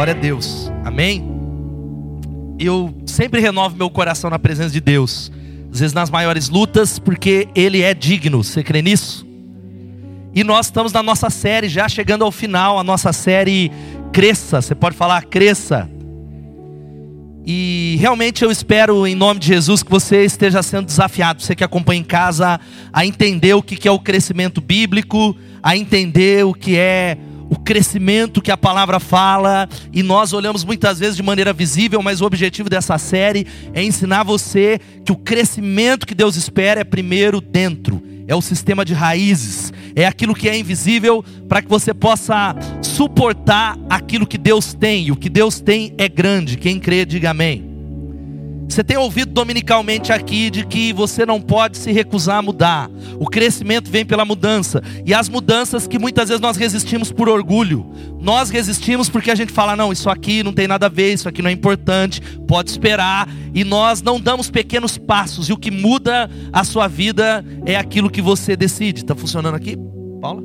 Glória a Deus. Amém? Eu sempre renovo meu coração na presença de Deus. Às vezes nas maiores lutas, porque Ele é digno. Você crê nisso? E nós estamos na nossa série, já chegando ao final, a nossa série Cresça. Você pode falar Cresça. E realmente eu espero, em nome de Jesus, que você esteja sendo desafiado, você que acompanha em casa, a entender o que é o crescimento bíblico, a entender o que é crescimento que a palavra fala, e nós olhamos muitas vezes de maneira visível, mas o objetivo dessa série é ensinar você que o crescimento que Deus espera é primeiro dentro, é o sistema de raízes, é aquilo que é invisível para que você possa suportar aquilo que Deus tem, e o que Deus tem é grande. Quem crê, diga amém. Você tem ouvido dominicalmente aqui de que você não pode se recusar a mudar. O crescimento vem pela mudança. E as mudanças que muitas vezes nós resistimos por orgulho. Nós resistimos porque a gente fala: não, isso aqui não tem nada a ver, isso aqui não é importante, pode esperar. E nós não damos pequenos passos. E o que muda a sua vida é aquilo que você decide. Está funcionando aqui, Paula?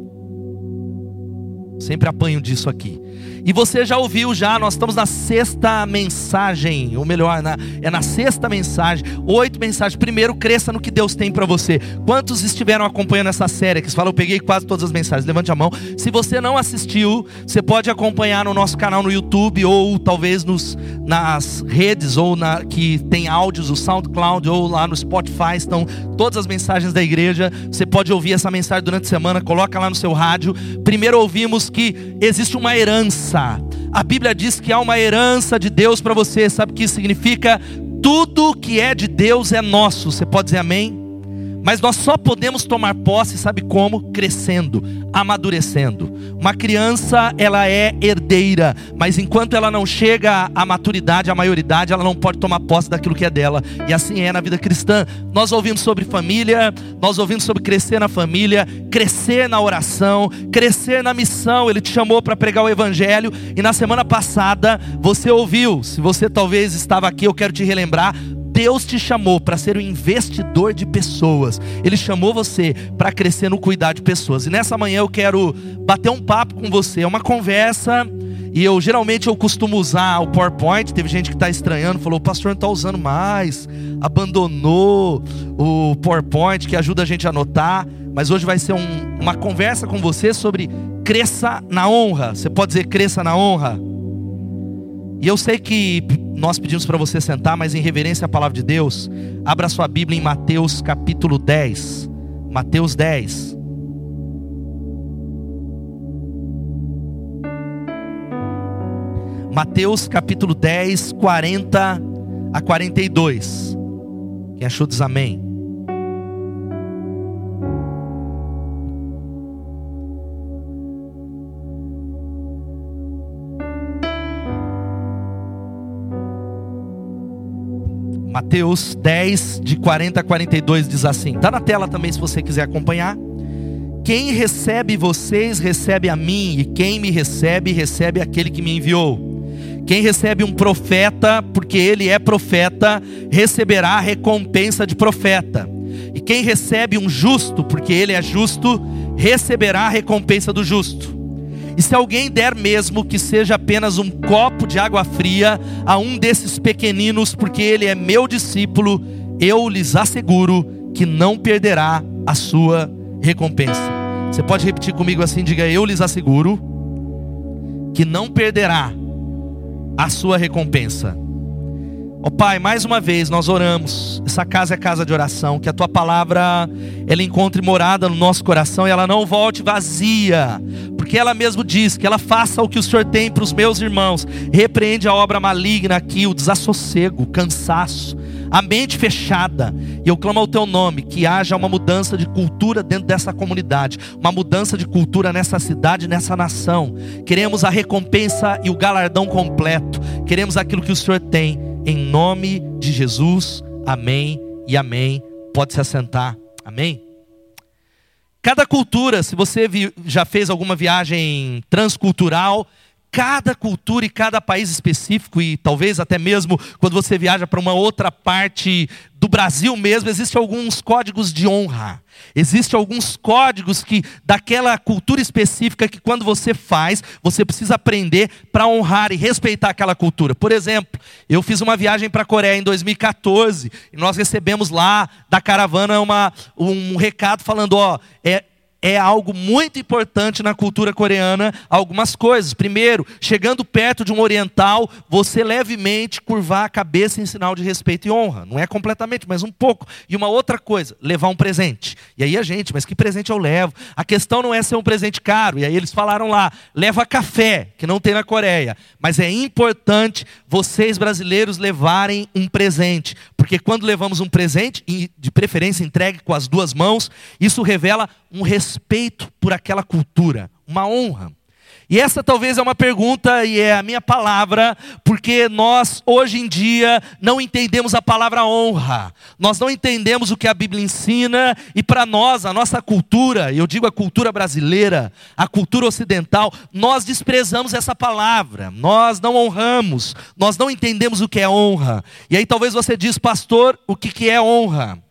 Sempre apanho disso aqui. E você já ouviu já, nós estamos na sexta mensagem, ou melhor, na, é na sexta mensagem, oito mensagens. Primeiro, cresça no que Deus tem para você. Quantos estiveram acompanhando essa série? Que fala, eu peguei quase todas as mensagens. Levante a mão. Se você não assistiu, você pode acompanhar no nosso canal no YouTube ou talvez nos, nas redes ou na que tem áudios, o SoundCloud ou lá no Spotify estão todas as mensagens da igreja. Você pode ouvir essa mensagem durante a semana, coloca lá no seu rádio. Primeiro ouvimos que existe uma herança herança. A Bíblia diz que há uma herança de Deus para você. Sabe o que isso significa? Tudo que é de Deus é nosso. Você pode dizer amém? Mas nós só podemos tomar posse, sabe como? Crescendo, amadurecendo. Uma criança, ela é herdeira, mas enquanto ela não chega à maturidade, à maioridade, ela não pode tomar posse daquilo que é dela. E assim é na vida cristã. Nós ouvimos sobre família, nós ouvimos sobre crescer na família, crescer na oração, crescer na missão. Ele te chamou para pregar o evangelho e na semana passada você ouviu. Se você talvez estava aqui, eu quero te relembrar Deus te chamou para ser um investidor de pessoas. Ele chamou você para crescer no cuidar de pessoas. E nessa manhã eu quero bater um papo com você, é uma conversa. E eu geralmente eu costumo usar o PowerPoint. Teve gente que está estranhando, falou: o pastor não está usando mais, abandonou o PowerPoint que ajuda a gente a anotar. Mas hoje vai ser um, uma conversa com você sobre cresça na honra. Você pode dizer cresça na honra? E eu sei que nós pedimos para você sentar, mas em reverência à palavra de Deus, abra sua Bíblia em Mateus capítulo 10. Mateus 10. Mateus capítulo 10, 40 a 42. Quem achou diz amém. Mateus 10, de 40 a 42 diz assim: está na tela também se você quiser acompanhar. Quem recebe vocês, recebe a mim, e quem me recebe, recebe aquele que me enviou. Quem recebe um profeta, porque ele é profeta, receberá a recompensa de profeta. E quem recebe um justo, porque ele é justo, receberá a recompensa do justo. E se alguém der mesmo que seja apenas um copo de água fria a um desses pequeninos, porque ele é meu discípulo, eu lhes asseguro que não perderá a sua recompensa. Você pode repetir comigo assim: diga, eu lhes asseguro que não perderá a sua recompensa. Ó oh, Pai, mais uma vez nós oramos. Essa casa é casa de oração, que a tua palavra ela encontre morada no nosso coração e ela não volte vazia, porque ela mesmo diz que ela faça o que o Senhor tem para os meus irmãos. Repreende a obra maligna aqui, o desassossego, o cansaço, a mente fechada. E eu clamo ao teu nome que haja uma mudança de cultura dentro dessa comunidade, uma mudança de cultura nessa cidade, nessa nação. Queremos a recompensa e o galardão completo. Queremos aquilo que o Senhor tem em nome de Jesus. Amém e amém. Pode se assentar. Amém. Cada cultura, se você já fez alguma viagem transcultural, cada cultura e cada país específico, e talvez até mesmo quando você viaja para uma outra parte do Brasil mesmo, existem alguns códigos de honra. Existem alguns códigos que daquela cultura específica que quando você faz, você precisa aprender para honrar e respeitar aquela cultura. Por exemplo, eu fiz uma viagem para a Coreia em 2014 e nós recebemos lá da caravana uma, um recado falando, ó, é, é algo muito importante na cultura coreana algumas coisas. Primeiro, chegando perto de um oriental, você levemente curvar a cabeça em sinal de respeito e honra. Não é completamente, mas um pouco. E uma outra coisa, levar um presente. E aí a gente, mas que presente eu levo? A questão não é ser um presente caro. E aí eles falaram lá, leva café, que não tem na Coreia. Mas é importante vocês brasileiros levarem um presente. Porque quando levamos um presente, de preferência entregue com as duas mãos, isso revela um respeito por aquela cultura, uma honra. E essa talvez é uma pergunta e é a minha palavra, porque nós hoje em dia não entendemos a palavra honra. Nós não entendemos o que a Bíblia ensina e para nós, a nossa cultura, eu digo a cultura brasileira, a cultura ocidental, nós desprezamos essa palavra. Nós não honramos, nós não entendemos o que é honra. E aí talvez você diz, pastor, o que que é honra?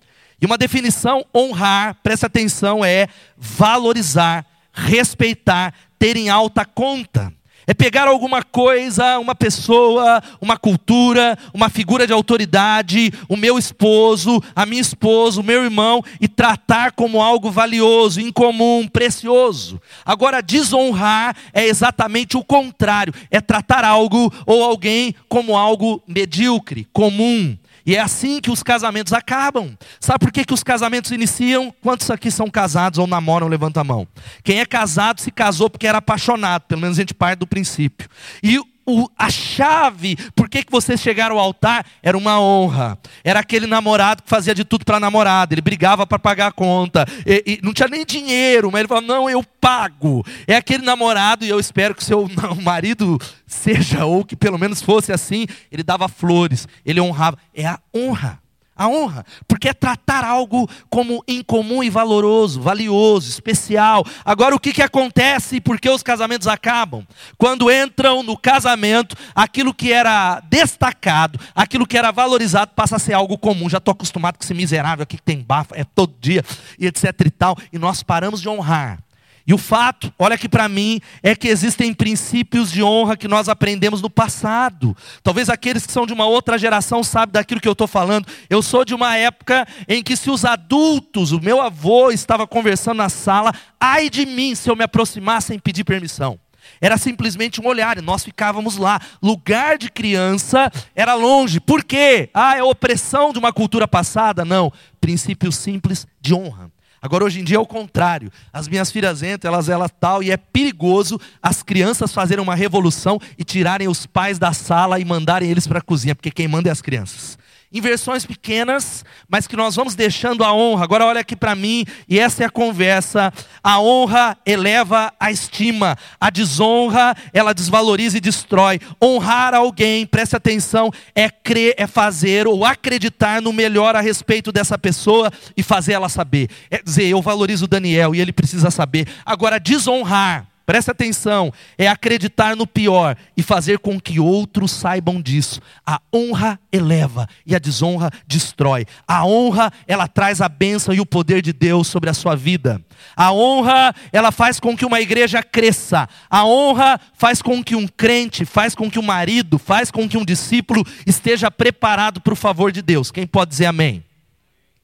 E uma definição, honrar, presta atenção, é valorizar, respeitar, ter em alta conta. É pegar alguma coisa, uma pessoa, uma cultura, uma figura de autoridade, o meu esposo, a minha esposa, o meu irmão, e tratar como algo valioso, incomum, precioso. Agora, desonrar é exatamente o contrário: é tratar algo ou alguém como algo medíocre, comum, e é assim que os casamentos acabam. Sabe por que, que os casamentos iniciam? Quantos aqui são casados ou namoram? Levanta a mão. Quem é casado se casou porque era apaixonado, pelo menos a gente parte do princípio. E o, a chave, por que, vocês chegaram ao altar, era uma honra. Era aquele namorado que fazia de tudo para a namorada, ele brigava para pagar a conta, e, e, não tinha nem dinheiro, mas ele falava: Não, eu pago. É aquele namorado, e eu espero que o seu marido seja, ou que pelo menos fosse assim, ele dava flores, ele honrava. É a honra. A honra, porque é tratar algo como incomum e valoroso, valioso, especial. Agora, o que, que acontece e por que os casamentos acabam? Quando entram no casamento, aquilo que era destacado, aquilo que era valorizado, passa a ser algo comum. Já estou acostumado com esse miserável aqui que tem bafo, é todo dia, e etc e tal, e nós paramos de honrar. E o fato, olha aqui para mim, é que existem princípios de honra que nós aprendemos no passado. Talvez aqueles que são de uma outra geração sabem daquilo que eu estou falando. Eu sou de uma época em que se os adultos, o meu avô estava conversando na sala, ai de mim se eu me aproximasse sem pedir permissão. Era simplesmente um olhar, e nós ficávamos lá. Lugar de criança era longe. Por quê? Ah, é opressão de uma cultura passada? Não. Princípio simples de honra. Agora hoje em dia é o contrário. As minhas filhas entram, elas elas tal e é perigoso as crianças fazerem uma revolução e tirarem os pais da sala e mandarem eles para a cozinha, porque quem manda é as crianças em versões pequenas, mas que nós vamos deixando a honra. Agora olha aqui para mim, e essa é a conversa. A honra eleva a estima, a desonra ela desvaloriza e destrói. Honrar alguém, preste atenção, é crer, é fazer ou acreditar no melhor a respeito dessa pessoa e fazer ela saber. É dizer, eu valorizo o Daniel e ele precisa saber. Agora desonrar Presta atenção, é acreditar no pior e fazer com que outros saibam disso. A honra eleva e a desonra destrói. A honra, ela traz a bênção e o poder de Deus sobre a sua vida. A honra, ela faz com que uma igreja cresça. A honra faz com que um crente, faz com que um marido, faz com que um discípulo esteja preparado para o favor de Deus. Quem pode dizer amém?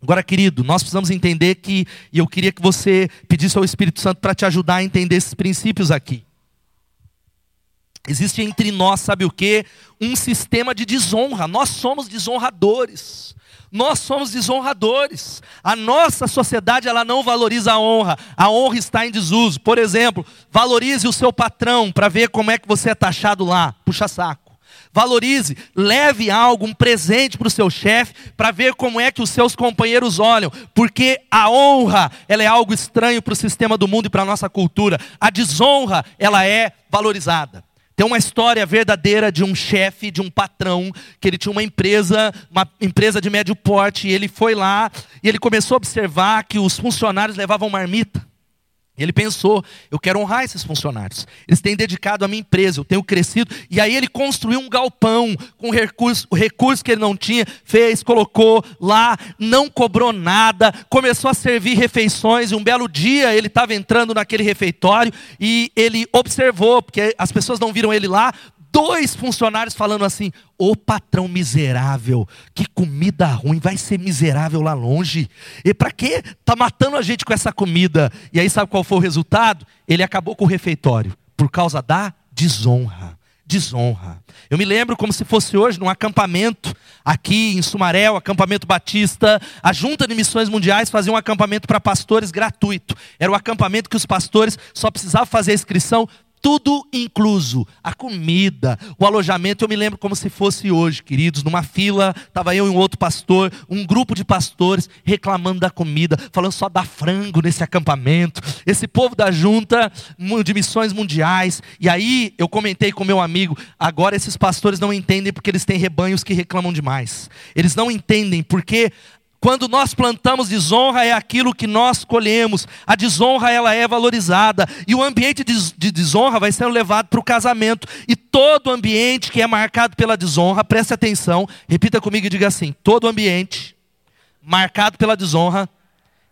Agora, querido, nós precisamos entender que, e eu queria que você pedisse ao Espírito Santo para te ajudar a entender esses princípios aqui. Existe entre nós, sabe o que? Um sistema de desonra. Nós somos desonradores. Nós somos desonradores. A nossa sociedade ela não valoriza a honra. A honra está em desuso. Por exemplo, valorize o seu patrão para ver como é que você é taxado lá. Puxa saco. Valorize, leve algo, um presente para o seu chefe, para ver como é que os seus companheiros olham, porque a honra, ela é algo estranho para o sistema do mundo e para a nossa cultura. A desonra, ela é valorizada. Tem uma história verdadeira de um chefe, de um patrão, que ele tinha uma empresa, uma empresa de médio porte, e ele foi lá e ele começou a observar que os funcionários levavam marmita. Ele pensou, eu quero honrar esses funcionários. Eles têm dedicado à minha empresa, eu tenho crescido. E aí ele construiu um galpão com recurso, o recurso que ele não tinha, fez, colocou lá, não cobrou nada, começou a servir refeições. E um belo dia ele estava entrando naquele refeitório e ele observou, porque as pessoas não viram ele lá, dois funcionários falando assim: Ô patrão miserável, que comida ruim, vai ser miserável lá longe. E para que tá matando a gente com essa comida? E aí sabe qual foi o resultado? Ele acabou com o refeitório por causa da desonra. Desonra. Eu me lembro como se fosse hoje num acampamento aqui em Sumaré, o acampamento Batista. A Junta de Missões Mundiais fazia um acampamento para pastores gratuito. Era o acampamento que os pastores só precisavam fazer a inscrição tudo incluso, a comida, o alojamento. Eu me lembro como se fosse hoje, queridos, numa fila, estava eu e um outro pastor, um grupo de pastores reclamando da comida, falando só da frango nesse acampamento. Esse povo da junta de missões mundiais. E aí eu comentei com meu amigo, agora esses pastores não entendem porque eles têm rebanhos que reclamam demais. Eles não entendem porque quando nós plantamos desonra, é aquilo que nós colhemos. A desonra, ela é valorizada. E o ambiente de desonra vai sendo levado para o casamento. E todo ambiente que é marcado pela desonra, preste atenção, repita comigo e diga assim: todo ambiente marcado pela desonra,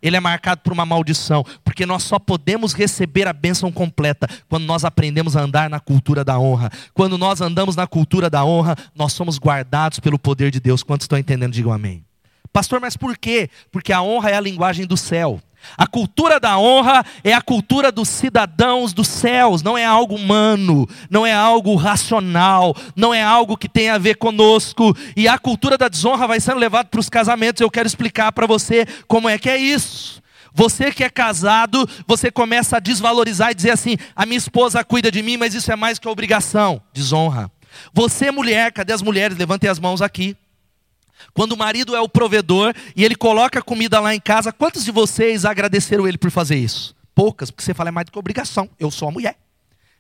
ele é marcado por uma maldição. Porque nós só podemos receber a bênção completa quando nós aprendemos a andar na cultura da honra. Quando nós andamos na cultura da honra, nós somos guardados pelo poder de Deus. Quantos estão entendendo? Digam amém. Pastor, mas por quê? Porque a honra é a linguagem do céu. A cultura da honra é a cultura dos cidadãos dos céus, não é algo humano, não é algo racional, não é algo que tem a ver conosco. E a cultura da desonra vai sendo levada para os casamentos. Eu quero explicar para você como é que é isso. Você que é casado, você começa a desvalorizar e dizer assim: a minha esposa cuida de mim, mas isso é mais que obrigação. Desonra. Você, mulher, cadê as mulheres? Levantem as mãos aqui. Quando o marido é o provedor e ele coloca comida lá em casa, quantos de vocês agradeceram ele por fazer isso? Poucas, porque você fala é mais do que obrigação. Eu sou a mulher.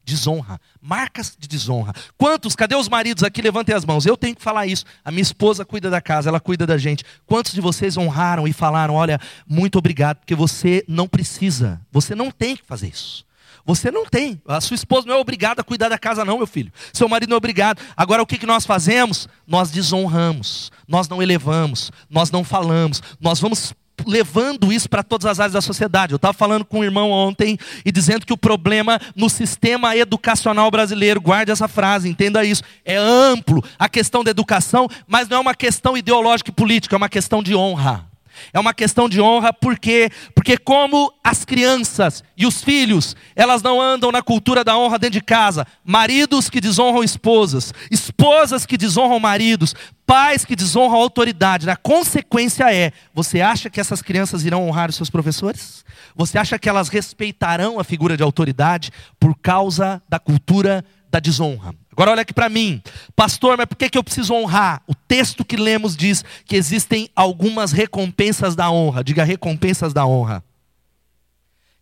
Desonra, marcas de desonra. Quantos, cadê os maridos aqui? Levantem as mãos. Eu tenho que falar isso. A minha esposa cuida da casa, ela cuida da gente. Quantos de vocês honraram e falaram: Olha, muito obrigado, porque você não precisa, você não tem que fazer isso. Você não tem. A sua esposa não é obrigada a cuidar da casa, não, meu filho. Seu marido não é obrigado. Agora, o que, nós fazemos? Nós desonramos, nós não elevamos, nós não falamos, nós vamos levando isso para todas as áreas da sociedade. Eu estava falando com um irmão ontem e dizendo que o problema no sistema educacional brasileiro, guarde essa frase, entenda isso, é amplo a questão da educação, mas não é uma questão ideológica e política, é uma questão de honra. É uma questão de honra, por quê? Porque como as crianças e os filhos, elas não andam na cultura da honra dentro de casa, maridos que desonram esposas, esposas que desonram maridos, pais que desonram a autoridade. A consequência é, você acha que essas crianças irão honrar os seus professores? Você acha que elas respeitarão a figura de autoridade por causa da cultura da desonra? Agora olha aqui para mim, pastor, mas por que, que eu preciso honrar? O texto que lemos diz que existem algumas recompensas da honra. Diga recompensas da honra.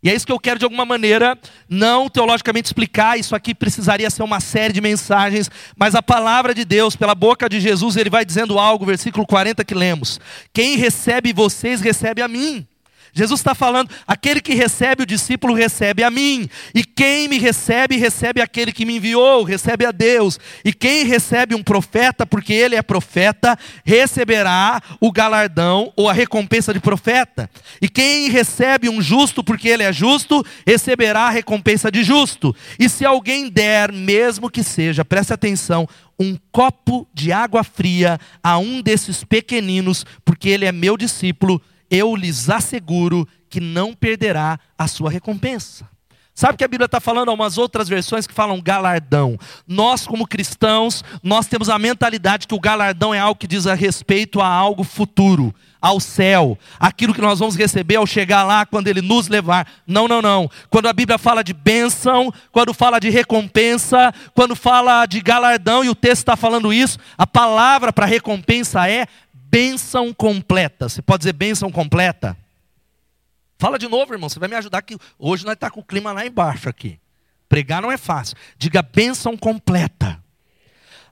E é isso que eu quero de alguma maneira, não teologicamente explicar, isso aqui precisaria ser uma série de mensagens, mas a palavra de Deus, pela boca de Jesus, ele vai dizendo algo, versículo 40 que lemos: Quem recebe vocês, recebe a mim. Jesus está falando: aquele que recebe o discípulo recebe a mim, e quem me recebe, recebe aquele que me enviou, recebe a Deus, e quem recebe um profeta, porque ele é profeta, receberá o galardão ou a recompensa de profeta, e quem recebe um justo, porque ele é justo, receberá a recompensa de justo, e se alguém der, mesmo que seja, preste atenção, um copo de água fria a um desses pequeninos, porque ele é meu discípulo, eu lhes asseguro que não perderá a sua recompensa. Sabe que a Bíblia está falando algumas outras versões que falam galardão. Nós, como cristãos, nós temos a mentalidade que o galardão é algo que diz a respeito a algo futuro, ao céu, aquilo que nós vamos receber ao chegar lá, quando Ele nos levar. Não, não, não. Quando a Bíblia fala de bênção, quando fala de recompensa, quando fala de galardão, e o texto está falando isso, a palavra para recompensa é bênção completa. Você pode dizer bênção completa? Fala de novo, irmão, você vai me ajudar que hoje nós estamos tá com o clima lá embaixo aqui. Pregar não é fácil. Diga bênção completa.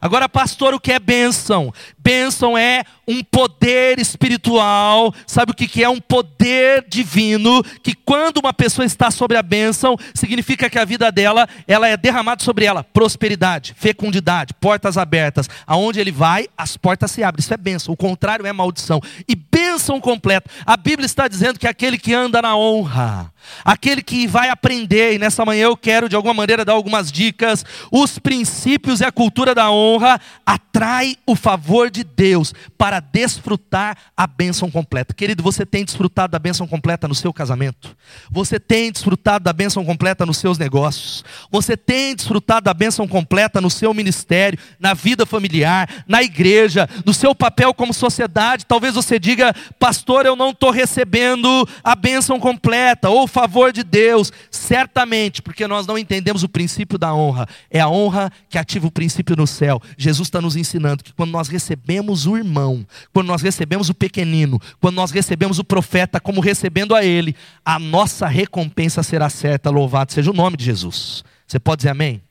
Agora, pastor, o que é bênção? Bênção é um poder espiritual, sabe o que, é? Um poder divino, que quando uma pessoa está sobre a bênção, significa que a vida dela, ela é derramada sobre ela, prosperidade, fecundidade, portas abertas, aonde ele vai, as portas se abrem, isso é bênção, o contrário é maldição, e bênção completa, a Bíblia está dizendo que aquele que anda na honra, aquele que vai aprender, e nessa manhã eu quero de alguma maneira dar algumas dicas, os princípios e a cultura da honra atrai o favor de Deus para desfrutar a bênção completa. Querido, você tem desfrutado da bênção completa no seu casamento? Você tem desfrutado da bênção completa nos seus negócios? Você tem desfrutado da bênção completa no seu ministério, na vida familiar, na igreja, no seu papel como sociedade? Talvez você diga, pastor, eu não estou recebendo a bênção completa ou favor de Deus. Certamente, porque nós não entendemos o princípio da honra. É a honra que ativa o princípio no céu. Jesus está nos ensinando que quando nós recebemos o irmão, quando nós recebemos o pequenino, quando nós recebemos o profeta como recebendo a ele, a nossa recompensa será certa. Louvado seja o nome de Jesus. Você pode dizer amém?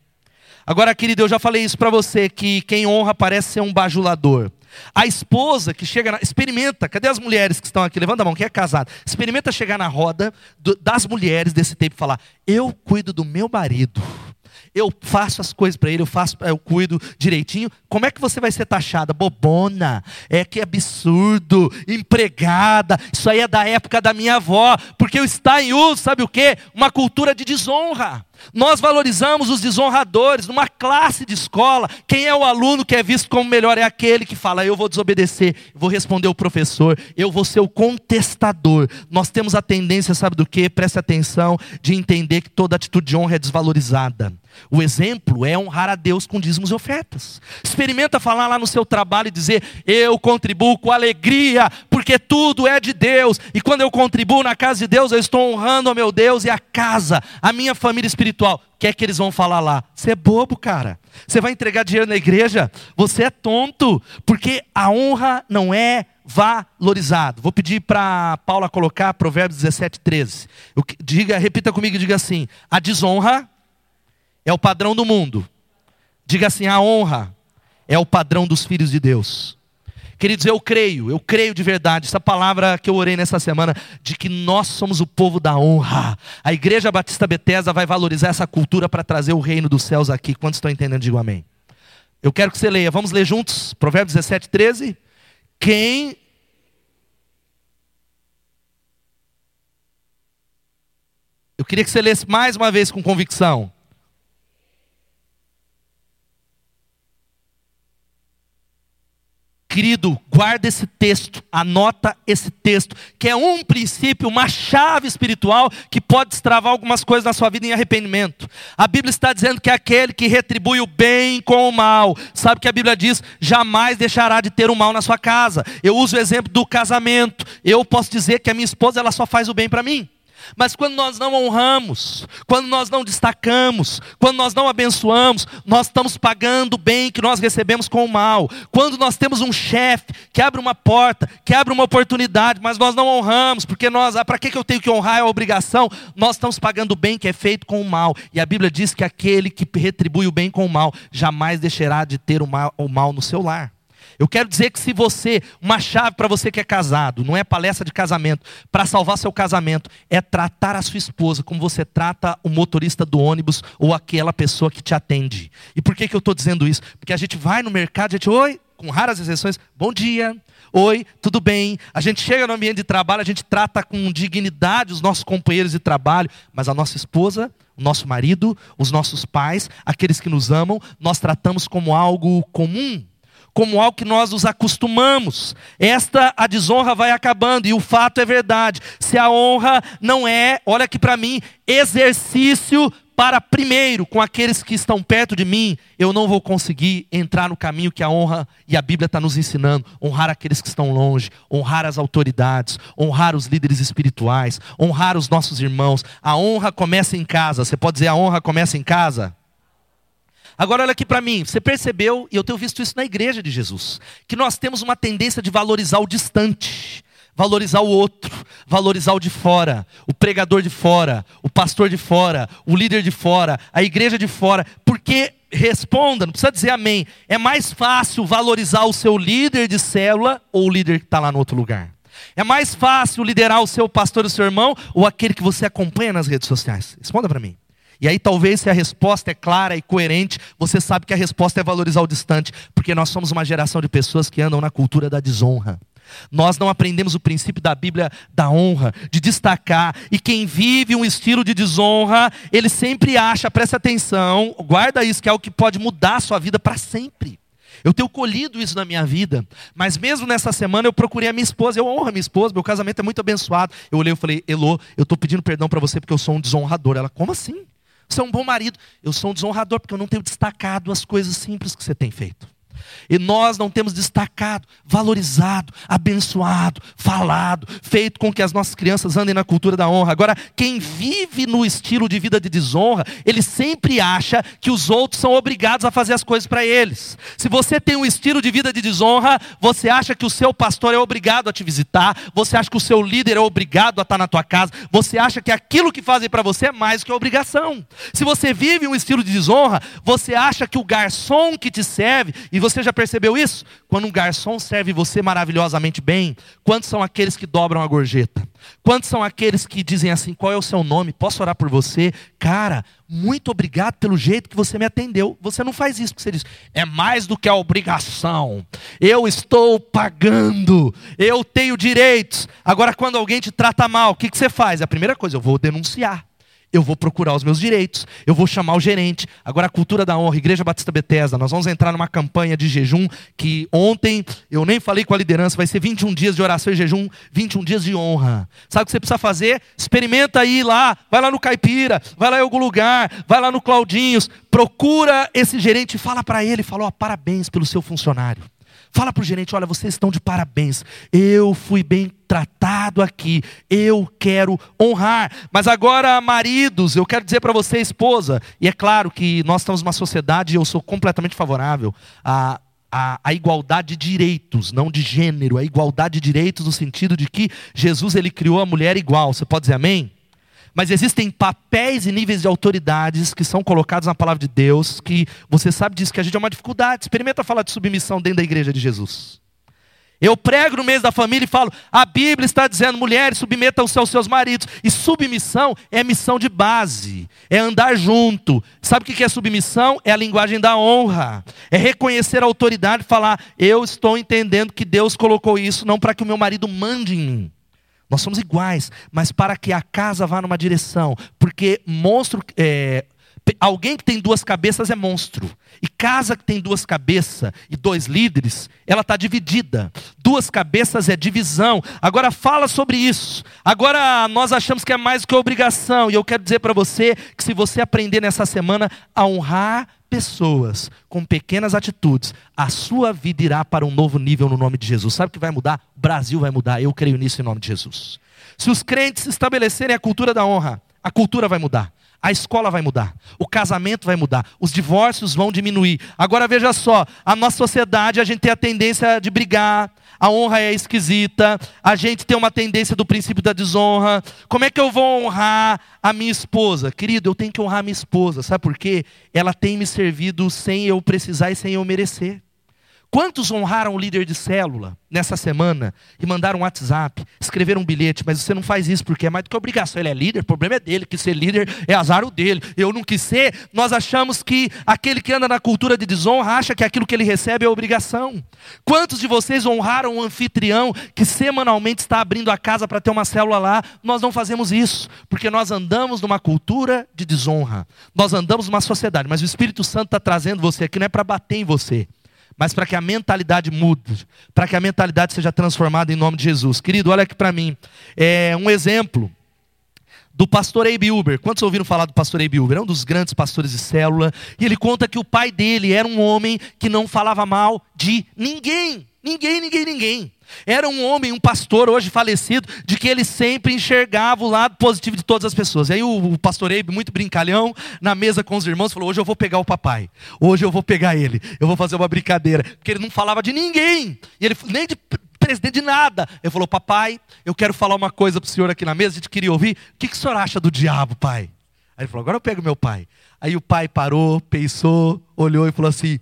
Agora, querido, eu já falei isso para você que quem honra parece ser um bajulador. A esposa que chega, na, experimenta, cadê as mulheres que estão aqui? Levanta a mão, quem é casado? Experimenta chegar na roda do, das mulheres desse tempo e falar: Eu cuido do meu marido eu faço as coisas para ele, eu faço, eu cuido direitinho. Como é que você vai ser taxada? Bobona, é que absurdo, empregada. Isso aí é da época da minha avó, porque está em uso, sabe o que? Uma cultura de desonra. Nós valorizamos os desonradores numa classe de escola. Quem é o aluno que é visto como melhor é aquele que fala: Eu vou desobedecer, vou responder o professor, eu vou ser o contestador. Nós temos a tendência, sabe do que? Preste atenção, de entender que toda atitude de honra é desvalorizada. O exemplo é honrar a Deus com dízimos e ofertas. Experimenta falar lá no seu trabalho e dizer: Eu contribuo com alegria, porque tudo é de Deus. E quando eu contribuo na casa de Deus, eu estou honrando ao meu Deus e a casa, a minha família espiritual. O que é que eles vão falar lá? Você é bobo, cara. Você vai entregar dinheiro na igreja? Você é tonto, porque a honra não é valorizado. Vou pedir para Paula colocar Provérbios 17, 13. Diga, repita comigo diga assim: a desonra é o padrão do mundo. Diga assim: a honra é o padrão dos filhos de Deus. Queridos, eu creio, eu creio de verdade, essa palavra que eu orei nessa semana, de que nós somos o povo da honra. A Igreja Batista Betesda vai valorizar essa cultura para trazer o reino dos céus aqui. Quantos estão entendendo? Digo amém. Eu quero que você leia, vamos ler juntos, Provérbios 17, 13. Quem Eu queria que você lesse mais uma vez com convicção. Querido, guarda esse texto, anota esse texto, que é um princípio, uma chave espiritual que pode destravar algumas coisas na sua vida em arrependimento. A Bíblia está dizendo que é aquele que retribui o bem com o mal, sabe que a Bíblia diz, jamais deixará de ter o mal na sua casa. Eu uso o exemplo do casamento. Eu posso dizer que a minha esposa ela só faz o bem para mim. Mas quando nós não honramos, quando nós não destacamos, quando nós não abençoamos, nós estamos pagando o bem que nós recebemos com o mal. Quando nós temos um chefe que abre uma porta, que abre uma oportunidade, mas nós não honramos, porque nós, ah, para que eu tenho que honrar é obrigação? Nós estamos pagando o bem que é feito com o mal. E a Bíblia diz que aquele que retribui o bem com o mal jamais deixará de ter o mal, o mal no seu lar. Eu quero dizer que se você, uma chave para você que é casado, não é palestra de casamento, para salvar seu casamento, é tratar a sua esposa como você trata o motorista do ônibus ou aquela pessoa que te atende. E por que, que eu estou dizendo isso? Porque a gente vai no mercado, a gente, oi, com raras exceções, bom dia, oi, tudo bem. A gente chega no ambiente de trabalho, a gente trata com dignidade os nossos companheiros de trabalho, mas a nossa esposa, o nosso marido, os nossos pais, aqueles que nos amam, nós tratamos como algo comum como algo que nós nos acostumamos. Esta a desonra vai acabando e o fato é verdade. Se a honra não é, olha aqui para mim, exercício para primeiro com aqueles que estão perto de mim, eu não vou conseguir entrar no caminho que a honra e a Bíblia está nos ensinando: honrar aqueles que estão longe, honrar as autoridades, honrar os líderes espirituais, honrar os nossos irmãos. A honra começa em casa. Você pode dizer a honra começa em casa? Agora olha aqui para mim, você percebeu, e eu tenho visto isso na igreja de Jesus, que nós temos uma tendência de valorizar o distante. Valorizar o outro, valorizar o de fora, o pregador de fora, o pastor de fora, o líder de fora, a igreja de fora, porque responda, não precisa dizer amém. É mais fácil valorizar o seu líder de célula ou o líder que está lá no outro lugar. É mais fácil liderar o seu pastor, o seu irmão, ou aquele que você acompanha nas redes sociais? Responda para mim. E aí, talvez, se a resposta é clara e coerente, você sabe que a resposta é valorizar o distante, porque nós somos uma geração de pessoas que andam na cultura da desonra. Nós não aprendemos o princípio da Bíblia da honra, de destacar. E quem vive um estilo de desonra, ele sempre acha, presta atenção, guarda isso, que é o que pode mudar a sua vida para sempre. Eu tenho colhido isso na minha vida, mas mesmo nessa semana eu procurei a minha esposa, eu honro a minha esposa, meu casamento é muito abençoado. Eu olhei e falei, Elô, eu estou pedindo perdão para você porque eu sou um desonrador. Ela, como assim? Você é um bom marido. Eu sou um desonrador porque eu não tenho destacado as coisas simples que você tem feito. E nós não temos destacado, valorizado, abençoado, falado, feito com que as nossas crianças andem na cultura da honra. Agora, quem vive no estilo de vida de desonra, ele sempre acha que os outros são obrigados a fazer as coisas para eles. Se você tem um estilo de vida de desonra, você acha que o seu pastor é obrigado a te visitar, você acha que o seu líder é obrigado a estar na tua casa, você acha que aquilo que fazem para você é mais que obrigação. Se você vive um estilo de desonra, você acha que o garçom que te serve, e você já percebeu isso? Quando um garçom serve você maravilhosamente bem, quantos são aqueles que dobram a gorjeta? Quantos são aqueles que dizem assim: qual é o seu nome? Posso orar por você? Cara, muito obrigado pelo jeito que você me atendeu. Você não faz isso, porque você diz: é mais do que a obrigação. Eu estou pagando, eu tenho direitos. Agora, quando alguém te trata mal, o que, que você faz? A primeira coisa, eu vou denunciar eu vou procurar os meus direitos, eu vou chamar o gerente. Agora, a cultura da honra, Igreja Batista Bethesda, nós vamos entrar numa campanha de jejum que ontem eu nem falei com a liderança, vai ser 21 dias de oração e jejum, 21 dias de honra. Sabe o que você precisa fazer? Experimenta aí lá, vai lá no Caipira, vai lá em algum lugar, vai lá no Claudinhos, procura esse gerente e fala para ele, fala, ó, parabéns pelo seu funcionário. Fala para o gerente: olha, vocês estão de parabéns. Eu fui bem tratado aqui. Eu quero honrar. Mas agora, maridos, eu quero dizer para você, esposa, e é claro que nós estamos numa sociedade, e eu sou completamente favorável a. A, a, igualdade de direitos, não de gênero, a igualdade de direitos no sentido de que Jesus ele criou a mulher igual. Você pode dizer amém? Mas existem papéis e níveis de autoridades que são colocados na palavra de Deus, que você sabe disso, que a gente é uma dificuldade. Experimenta falar de submissão dentro da igreja de Jesus. Eu prego no mês da família e falo: a Bíblia está dizendo, mulheres, submetam-se aos seus maridos. E submissão é missão de base, é andar junto. Sabe o que é submissão? É a linguagem da honra, é reconhecer a autoridade e falar: eu estou entendendo que Deus colocou isso não para que o meu marido mande em mim, nós somos iguais, mas para que a casa vá numa direção, porque monstro, é, alguém que tem duas cabeças é monstro. E casa que tem duas cabeças e dois líderes, ela está dividida. Duas cabeças é divisão. Agora fala sobre isso. Agora nós achamos que é mais do que obrigação. E eu quero dizer para você que se você aprender nessa semana a honrar pessoas com pequenas atitudes, a sua vida irá para um novo nível no nome de Jesus. Sabe o que vai mudar? O Brasil vai mudar. Eu creio nisso em nome de Jesus. Se os crentes estabelecerem a cultura da honra, a cultura vai mudar. A escola vai mudar, o casamento vai mudar, os divórcios vão diminuir. Agora veja só, a nossa sociedade, a gente tem a tendência de brigar, a honra é esquisita, a gente tem uma tendência do princípio da desonra. Como é que eu vou honrar a minha esposa? Querido, eu tenho que honrar a minha esposa, sabe por quê? Ela tem me servido sem eu precisar e sem eu merecer. Quantos honraram o líder de célula nessa semana e mandaram um WhatsApp, escreveram um bilhete, mas você não faz isso porque é mais do que obrigação. Ele é líder, o problema é dele, que ser líder é azar o dele. Eu não quis ser. Nós achamos que aquele que anda na cultura de desonra acha que aquilo que ele recebe é obrigação. Quantos de vocês honraram o anfitrião que semanalmente está abrindo a casa para ter uma célula lá? Nós não fazemos isso, porque nós andamos numa cultura de desonra. Nós andamos numa sociedade, mas o Espírito Santo está trazendo você aqui não é para bater em você mas para que a mentalidade mude, para que a mentalidade seja transformada em nome de Jesus. Querido, olha aqui para mim. É um exemplo do pastor Abe Uber. Quantos ouviram falar do pastor Abe Uber? É um dos grandes pastores de célula. E ele conta que o pai dele era um homem que não falava mal de ninguém. Ninguém, ninguém, ninguém. Era um homem, um pastor hoje falecido, de que ele sempre enxergava o lado positivo de todas as pessoas. E aí o, o pastor Eibe, muito brincalhão, na mesa com os irmãos, falou: Hoje eu vou pegar o papai. Hoje eu vou pegar ele. Eu vou fazer uma brincadeira. Porque ele não falava de ninguém. E ele nem de presidente de nada. Ele falou: Papai, eu quero falar uma coisa para o senhor aqui na mesa, a gente queria ouvir. O que, que o senhor acha do diabo, pai? Aí ele falou: Agora eu pego meu pai. Aí o pai parou, pensou, olhou e falou assim: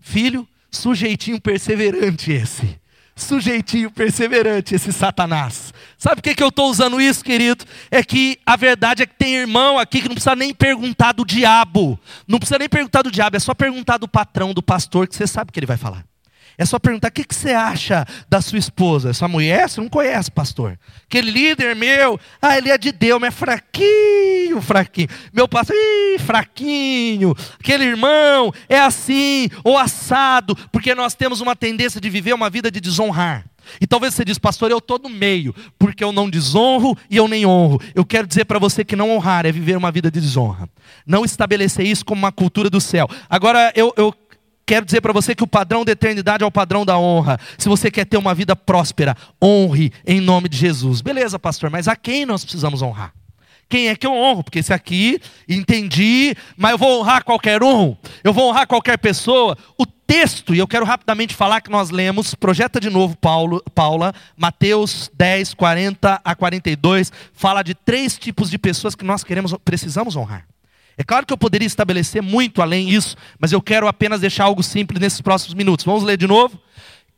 Filho, sujeitinho perseverante esse sujeitinho perseverante, esse Satanás. Sabe por que, que eu estou usando isso, querido? É que a verdade é que tem irmão aqui que não precisa nem perguntar do diabo. Não precisa nem perguntar do diabo, é só perguntar do patrão, do pastor, que você sabe o que ele vai falar. É só perguntar: o que, que você acha da sua esposa? Sua mulher? Você não conhece, pastor. Aquele líder meu, ah, ele é de Deus, mas é fraquinho, fraquinho. Meu pastor, ih, fraquinho. Aquele irmão é assim, ou assado, porque nós temos uma tendência de viver uma vida de desonrar. E talvez você diz, pastor, eu estou no meio, porque eu não desonro e eu nem honro. Eu quero dizer para você que não honrar é viver uma vida de desonra. Não estabelecer isso como uma cultura do céu. Agora, eu, eu Quero dizer para você que o padrão da eternidade é o padrão da honra. Se você quer ter uma vida próspera, honre em nome de Jesus. Beleza, pastor, mas a quem nós precisamos honrar? Quem é que eu honro? Porque esse aqui, entendi, mas eu vou honrar qualquer um, eu vou honrar qualquer pessoa. O texto, e eu quero rapidamente falar que nós lemos, projeta de novo Paulo, Paula, Mateus 10, 40 a 42, fala de três tipos de pessoas que nós queremos, precisamos honrar. É claro que eu poderia estabelecer muito além disso, mas eu quero apenas deixar algo simples nesses próximos minutos. Vamos ler de novo?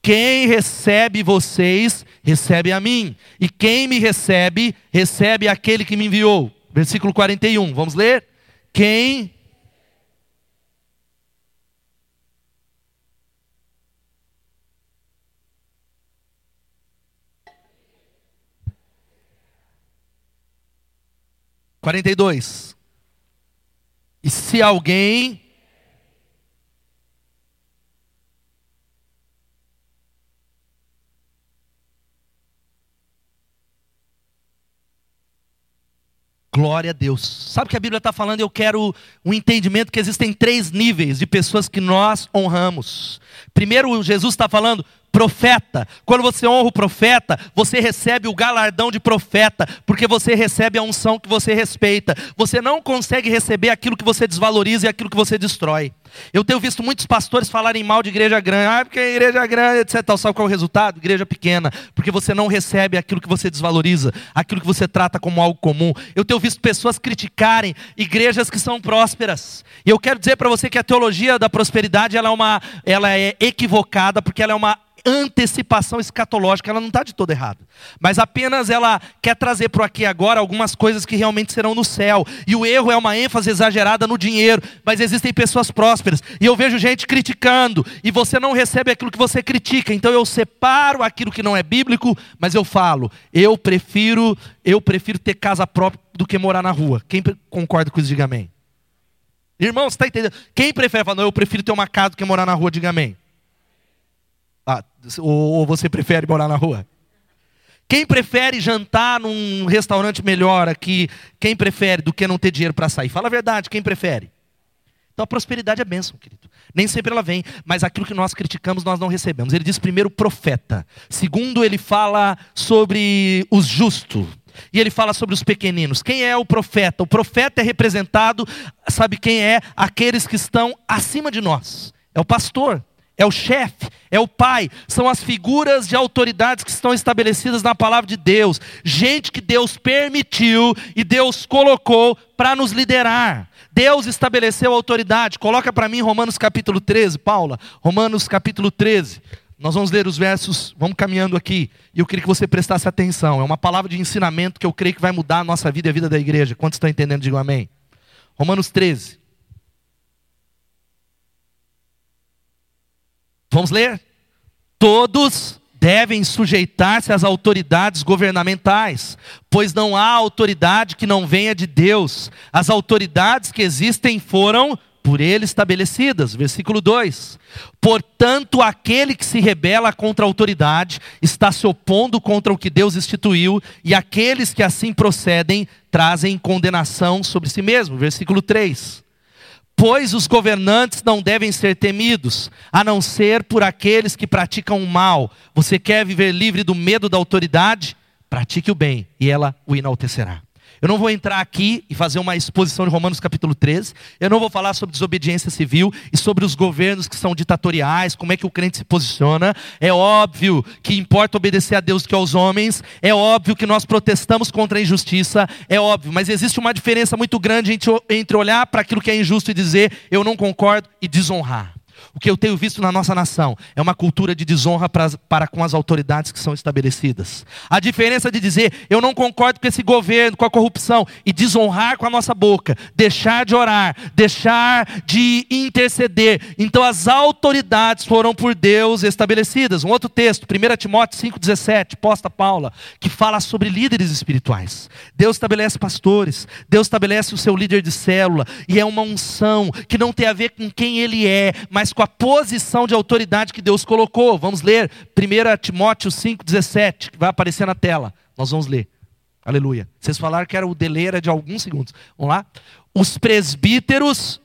Quem recebe vocês, recebe a mim. E quem me recebe, recebe aquele que me enviou. Versículo 41. Vamos ler? Quem Quarenta e dois. E se alguém Glória a Deus. Sabe o que a Bíblia está falando? Eu quero um entendimento que existem três níveis de pessoas que nós honramos. Primeiro, Jesus está falando profeta. Quando você honra o profeta, você recebe o galardão de profeta, porque você recebe a unção que você respeita. Você não consegue receber aquilo que você desvaloriza e aquilo que você destrói. Eu tenho visto muitos pastores falarem mal de igreja grande, ah, porque a igreja é grande, etc. Sabe qual é o resultado? Igreja pequena, porque você não recebe aquilo que você desvaloriza, aquilo que você trata como algo comum. Eu tenho visto pessoas criticarem igrejas que são prósperas. E eu quero dizer para você que a teologia da prosperidade ela é, uma, ela é equivocada, porque ela é uma antecipação escatológica, ela não está de todo errada. Mas apenas ela quer trazer para aqui agora algumas coisas que realmente serão no céu. E o erro é uma ênfase exagerada no dinheiro. Mas existem pessoas prósperas. E eu vejo gente criticando. E você não recebe aquilo que você critica. Então eu separo aquilo que não é bíblico, mas eu falo, eu prefiro, eu prefiro ter casa própria do que morar na rua. Quem concorda com isso, diga amém. Irmão, você está entendendo? Quem prefere falar, não, eu prefiro ter uma casa do que morar na rua, diga amém. Ah, ou, você prefere morar na rua? Quem prefere jantar num restaurante melhor aqui? Quem prefere do que não ter dinheiro para sair? Fala a verdade, quem prefere? Então a prosperidade é bênção, querido. Nem sempre ela vem, mas aquilo que nós criticamos nós não recebemos. Ele diz primeiro profeta. Segundo, ele fala sobre os justos. E ele fala sobre os pequeninos. Quem é o profeta? O profeta é representado, sabe quem é? Aqueles que estão acima de nós. É o pastor é o chefe, é o pai, são as figuras de autoridades que estão estabelecidas na palavra de Deus, gente que Deus permitiu e Deus colocou para nos liderar. Deus estabeleceu a autoridade. Coloca para mim Romanos capítulo 13, Paula. Romanos capítulo 13. Nós vamos ler os versos, vamos caminhando aqui, e eu queria que você prestasse atenção. É uma palavra de ensinamento que eu creio que vai mudar a nossa vida e a vida da igreja. Quantos estão entendendo? Digam amém. Romanos 13. Vamos ler? Todos devem sujeitar-se às autoridades governamentais, pois não há autoridade que não venha de Deus. As autoridades que existem foram por ele estabelecidas. Versículo 2: Portanto, aquele que se rebela contra a autoridade está se opondo contra o que Deus instituiu, e aqueles que assim procedem trazem condenação sobre si mesmo. Versículo 3. Pois os governantes não devem ser temidos, a não ser por aqueles que praticam o mal. Você quer viver livre do medo da autoridade? Pratique o bem e ela o enaltecerá. Eu não vou entrar aqui e fazer uma exposição de Romanos capítulo 13. Eu não vou falar sobre desobediência civil e sobre os governos que são ditatoriais, como é que o crente se posiciona. É óbvio que importa obedecer a Deus que aos homens. É óbvio que nós protestamos contra a injustiça. É óbvio, mas existe uma diferença muito grande entre olhar para aquilo que é injusto e dizer eu não concordo e desonrar. O que eu tenho visto na nossa nação é uma cultura de desonra para, para com as autoridades que são estabelecidas. A diferença de dizer eu não concordo com esse governo, com a corrupção, e desonrar com a nossa boca, deixar de orar, deixar de interceder. Então as autoridades foram por Deus estabelecidas. Um outro texto, 1 Timóteo 5,17, posta Paula, que fala sobre líderes espirituais. Deus estabelece pastores, Deus estabelece o seu líder de célula, e é uma unção que não tem a ver com quem ele é, mas com a posição de autoridade que Deus colocou. Vamos ler 1 Timóteo 5,17, que vai aparecer na tela. Nós vamos ler. Aleluia. Vocês falaram que era o delay era de alguns segundos. Vamos lá? Os presbíteros.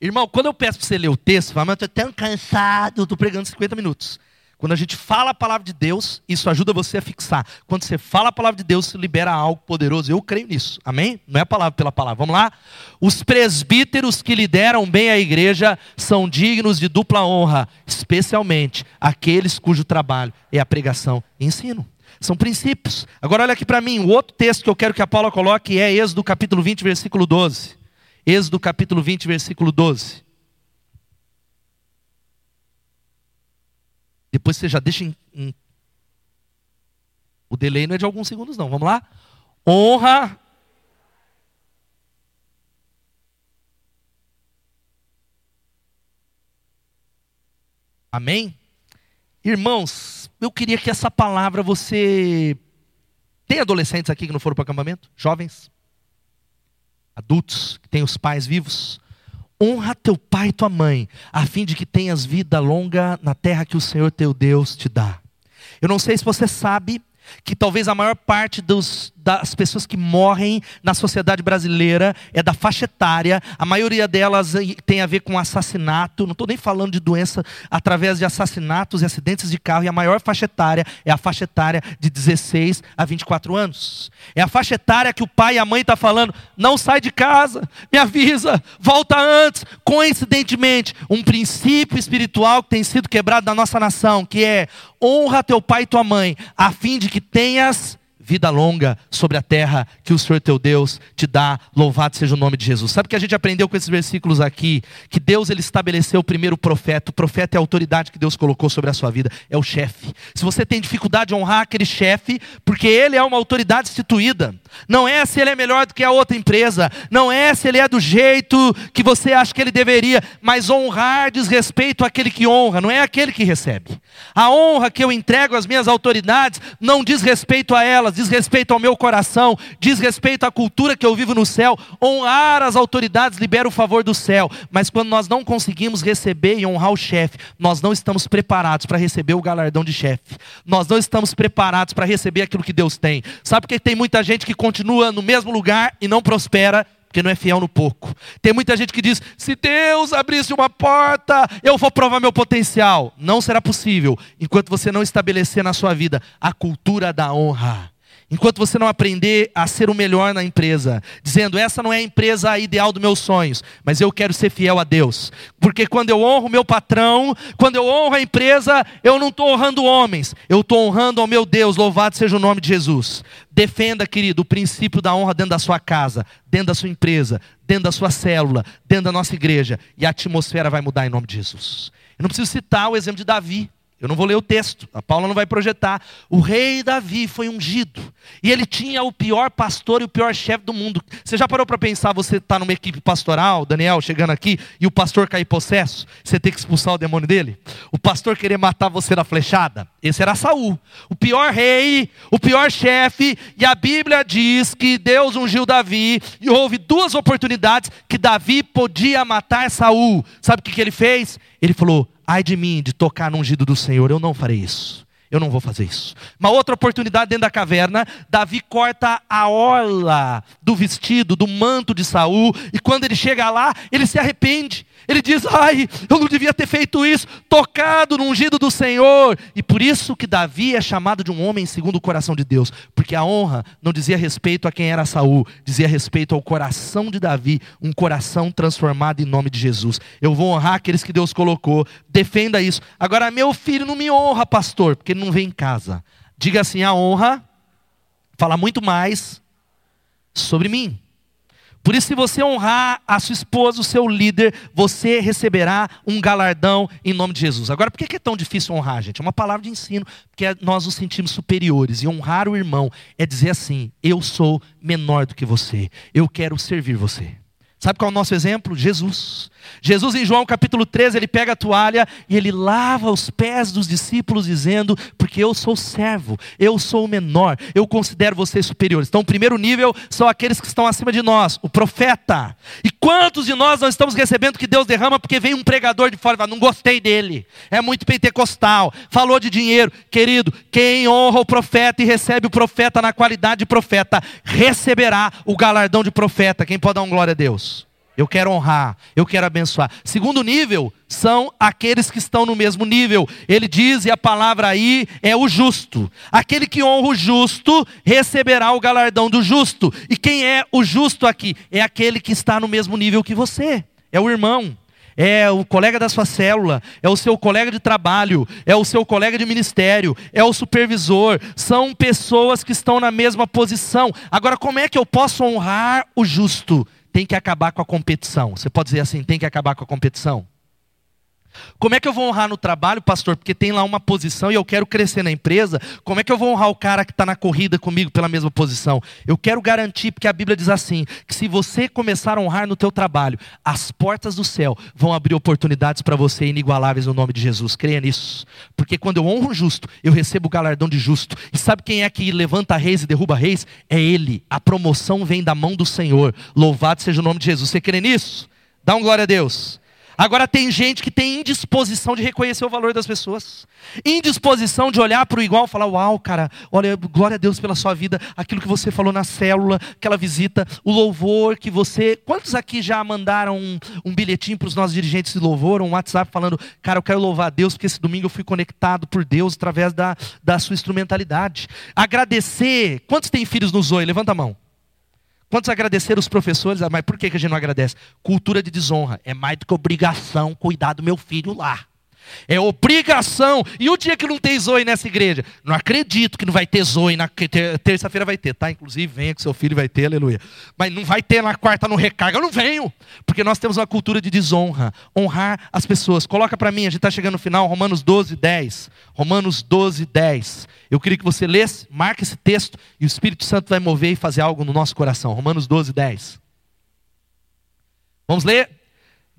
Irmão, quando eu peço para você ler o texto, fala, mas eu estou tão cansado, estou pregando 50 minutos. Quando a gente fala a palavra de Deus, isso ajuda você a fixar. Quando você fala a palavra de Deus, se libera algo poderoso. Eu creio nisso. Amém? Não é palavra pela palavra. Vamos lá? Os presbíteros que lideram bem a igreja são dignos de dupla honra, especialmente aqueles cujo trabalho é a pregação e ensino. São princípios. Agora olha aqui para mim, o outro texto que eu quero que a Paula coloque é Êxodo capítulo 20, versículo 12. Êxodo capítulo 20, versículo 12. Depois você já deixa em, em... O delay não é de alguns segundos, não. Vamos lá? Honra. Amém? Irmãos, eu queria que essa palavra você. Tem adolescentes aqui que não foram para o acampamento? Jovens? Adultos que têm os pais vivos? Honra teu pai e tua mãe, a fim de que tenhas vida longa na terra que o Senhor teu Deus te dá. Eu não sei se você sabe que talvez a maior parte dos, das pessoas que morrem na sociedade brasileira é da faixa etária, a maioria delas tem a ver com assassinato, não estou nem falando de doença através de assassinatos e acidentes de carro, e a maior faixa etária é a faixa etária de 16 a 24 anos. É a faixa etária que o pai e a mãe estão tá falando: não sai de casa, me avisa, volta antes. Coincidentemente, um princípio espiritual que tem sido quebrado na nossa nação, que é honra teu pai e tua mãe, a fim de que tenhas vida longa sobre a terra que o Senhor teu Deus te dá. Louvado seja o nome de Jesus. Sabe o que a gente aprendeu com esses versículos aqui? Que Deus ele estabeleceu o primeiro profeta. O profeta é a autoridade que Deus colocou sobre a sua vida, é o chefe. Se você tem dificuldade de honrar aquele chefe, porque ele é uma autoridade instituída, não é se ele é melhor do que a outra empresa, não é se ele é do jeito que você acha que ele deveria, mas honrar diz respeito àquele que honra, não é aquele que recebe. A honra que eu entrego às minhas autoridades não diz respeito a elas, diz respeito ao meu coração, diz respeito à cultura que eu vivo no céu. Honrar as autoridades libera o favor do céu, mas quando nós não conseguimos receber e honrar o chefe, nós não estamos preparados para receber o galardão de chefe. Nós não estamos preparados para receber aquilo que Deus tem. Sabe porque tem muita gente que continua no mesmo lugar e não prospera? porque não é fiel no pouco. Tem muita gente que diz: se Deus abrisse uma porta, eu vou provar meu potencial. Não será possível enquanto você não estabelecer na sua vida a cultura da honra. Enquanto você não aprender a ser o melhor na empresa, dizendo, essa não é a empresa ideal dos meus sonhos, mas eu quero ser fiel a Deus. Porque quando eu honro o meu patrão, quando eu honro a empresa, eu não estou honrando homens, eu estou honrando ao meu Deus, louvado seja o nome de Jesus. Defenda, querido, o princípio da honra dentro da sua casa, dentro da sua empresa, dentro da sua célula, dentro da nossa igreja, e a atmosfera vai mudar em nome de Jesus. Eu não preciso citar o exemplo de Davi. Eu não vou ler o texto, a Paula não vai projetar. O rei Davi foi ungido. E ele tinha o pior pastor e o pior chefe do mundo. Você já parou para pensar, você está numa equipe pastoral, Daniel chegando aqui, e o pastor cair possesso? Você tem que expulsar o demônio dele? O pastor querer matar você na flechada? Esse era Saul. O pior rei, o pior chefe. E a Bíblia diz que Deus ungiu Davi. E houve duas oportunidades que Davi podia matar Saul. Sabe o que, que ele fez? Ele falou: ai de mim de tocar no ungido do Senhor, eu não farei isso. Eu não vou fazer isso. Uma outra oportunidade dentro da caverna, Davi corta a orla do vestido, do manto de Saul, e quando ele chega lá, ele se arrepende. Ele diz: "Ai, eu não devia ter feito isso, tocado no ungido do Senhor". E por isso que Davi é chamado de um homem segundo o coração de Deus, porque a honra não dizia respeito a quem era Saul, dizia respeito ao coração de Davi, um coração transformado em nome de Jesus. Eu vou honrar aqueles que Deus colocou. Defenda isso. Agora meu filho não me honra, pastor, porque não vem em casa. Diga assim: a honra fala muito mais sobre mim. Por isso, se você honrar a sua esposa, o seu líder, você receberá um galardão em nome de Jesus. Agora, por que é tão difícil honrar, gente? É uma palavra de ensino, porque nós nos sentimos superiores. E honrar o irmão é dizer assim: eu sou menor do que você, eu quero servir você. Sabe qual é o nosso exemplo? Jesus. Jesus, em João capítulo 13, ele pega a toalha e ele lava os pés dos discípulos, dizendo: Porque eu sou servo, eu sou o menor, eu considero vocês superiores. Então, o primeiro nível são aqueles que estão acima de nós, o profeta. E quantos de nós não estamos recebendo que Deus derrama porque vem um pregador de fora e fala: Não gostei dele, é muito pentecostal, falou de dinheiro. Querido, quem honra o profeta e recebe o profeta na qualidade de profeta, receberá o galardão de profeta. Quem pode dar um glória a Deus? Eu quero honrar, eu quero abençoar. Segundo nível são aqueles que estão no mesmo nível. Ele diz, e a palavra aí é o justo. Aquele que honra o justo receberá o galardão do justo. E quem é o justo aqui? É aquele que está no mesmo nível que você. É o irmão, é o colega da sua célula, é o seu colega de trabalho, é o seu colega de ministério, é o supervisor, são pessoas que estão na mesma posição. Agora, como é que eu posso honrar o justo? Tem que acabar com a competição. Você pode dizer assim: tem que acabar com a competição? Como é que eu vou honrar no trabalho, pastor? Porque tem lá uma posição e eu quero crescer na empresa. Como é que eu vou honrar o cara que está na corrida comigo pela mesma posição? Eu quero garantir, porque a Bíblia diz assim: que se você começar a honrar no teu trabalho, as portas do céu vão abrir oportunidades para você inigualáveis no nome de Jesus. Creia nisso. Porque quando eu honro o justo, eu recebo o galardão de justo. E sabe quem é que levanta reis e derruba reis? É Ele. A promoção vem da mão do Senhor. Louvado seja o nome de Jesus. Você crê nisso? Dá um glória a Deus. Agora tem gente que tem indisposição de reconhecer o valor das pessoas, indisposição de olhar para o igual e falar: Uau, cara, olha, glória a Deus pela sua vida, aquilo que você falou na célula, aquela visita, o louvor que você. Quantos aqui já mandaram um, um bilhetinho para os nossos dirigentes de louvor, um WhatsApp falando: Cara, eu quero louvar a Deus porque esse domingo eu fui conectado por Deus através da, da sua instrumentalidade. Agradecer. Quantos têm filhos no Zoe? Levanta a mão. Quantos agradeceram os professores? Ah, mas por que a gente não agradece? Cultura de desonra. É mais do que obrigação cuidar do meu filho lá. É obrigação. E o dia que não tem zoe nessa igreja? Não acredito que não vai ter zoe. Na terça-feira vai ter, tá? Inclusive, venha que seu filho vai ter, aleluia. Mas não vai ter na quarta no recarga. Eu não venho. Porque nós temos uma cultura de desonra. Honrar as pessoas. Coloca para mim, a gente está chegando no final, Romanos 12, 10. Romanos 12, 10. Eu queria que você lesse, marque esse texto e o Espírito Santo vai mover e fazer algo no nosso coração. Romanos 12, 10. Vamos ler?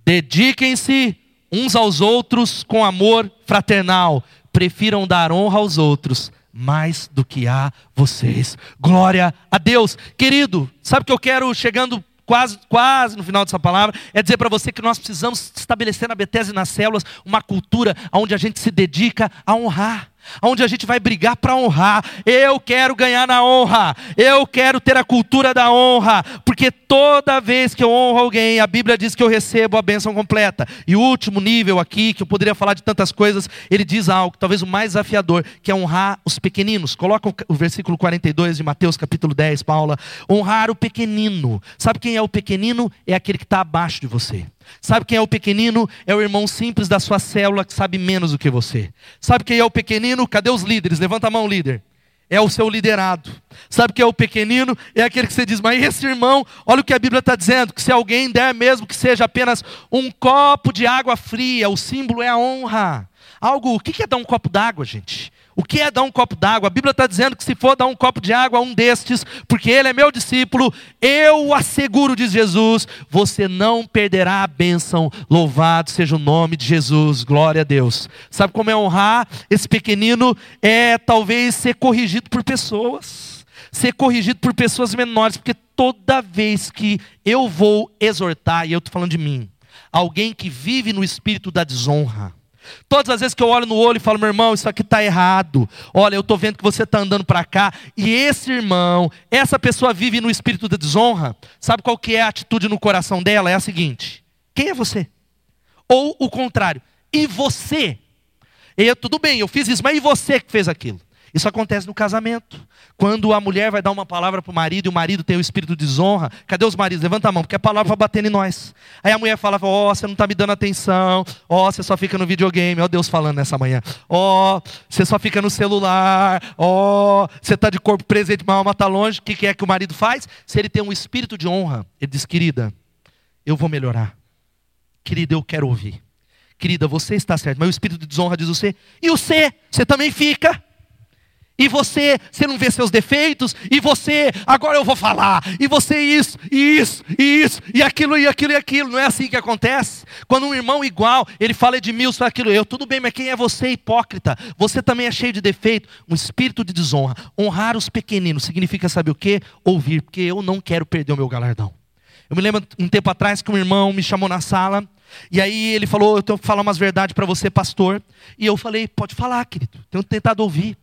Dediquem-se uns aos outros com amor fraternal. Prefiram dar honra aos outros mais do que a vocês. Glória a Deus. Querido, sabe o que eu quero chegando quase, quase no final dessa palavra, é dizer para você que nós precisamos estabelecer na Bethesda e nas células uma cultura onde a gente se dedica a honrar onde a gente vai brigar para honrar. Eu quero ganhar na honra, eu quero ter a cultura da honra, porque toda vez que eu honro alguém, a Bíblia diz que eu recebo a bênção completa. E o último nível aqui, que eu poderia falar de tantas coisas, ele diz algo, talvez o mais desafiador, que é honrar os pequeninos. Coloca o versículo 42 de Mateus capítulo 10, Paula. Honrar o pequenino. Sabe quem é o pequenino? É aquele que está abaixo de você. Sabe quem é o pequenino? É o irmão simples da sua célula que sabe menos do que você. Sabe quem é o pequenino? Cadê os líderes? Levanta a mão, líder. É o seu liderado. Sabe quem é o pequenino? É aquele que você diz, mas esse irmão, olha o que a Bíblia está dizendo: que se alguém der, mesmo que seja apenas um copo de água fria, o símbolo é a honra. Algo, o que é dar um copo d'água, gente? O que é dar um copo d'água? A Bíblia está dizendo que se for dar um copo de água a um destes, porque ele é meu discípulo, eu asseguro, diz Jesus, você não perderá a bênção. Louvado seja o nome de Jesus, glória a Deus. Sabe como é honrar esse pequenino? É talvez ser corrigido por pessoas, ser corrigido por pessoas menores, porque toda vez que eu vou exortar, e eu estou falando de mim, alguém que vive no espírito da desonra, Todas as vezes que eu olho no olho e falo, meu irmão, isso aqui está errado. Olha, eu estou vendo que você está andando para cá. E esse irmão, essa pessoa vive no espírito da desonra. Sabe qual que é a atitude no coração dela? É a seguinte: quem é você? Ou o contrário, e você? E eu, tudo bem, eu fiz isso, mas e você que fez aquilo? Isso acontece no casamento. Quando a mulher vai dar uma palavra para o marido e o marido tem o espírito de desonra, cadê os maridos? Levanta a mão, porque a palavra vai batendo em nós. Aí a mulher fala: Ó, oh, você não está me dando atenção. Ó, oh, você só fica no videogame. Ó, oh, Deus falando nessa manhã. Ó, você só fica no celular. Ó, você está de corpo presente, mas alma está longe. O que, que é que o marido faz? Se ele tem um espírito de honra, ele diz: Querida, eu vou melhorar. Querida, eu quero ouvir. Querida, você está certo, mas o espírito de desonra diz você. E o C, você também fica. E você, você não vê seus defeitos, e você, agora eu vou falar, e você isso, e isso, e isso, e aquilo, e aquilo, e aquilo. Não é assim que acontece. Quando um irmão igual, ele fala de mil, só aquilo, eu, tudo bem, mas quem é você, hipócrita? Você também é cheio de defeito, um espírito de desonra. Honrar os pequeninos significa saber o que? Ouvir, porque eu não quero perder o meu galardão. Eu me lembro um tempo atrás que um irmão me chamou na sala, e aí ele falou: Eu tenho que falar umas verdades para você, pastor. E eu falei: Pode falar, querido. Tenho tentado ouvir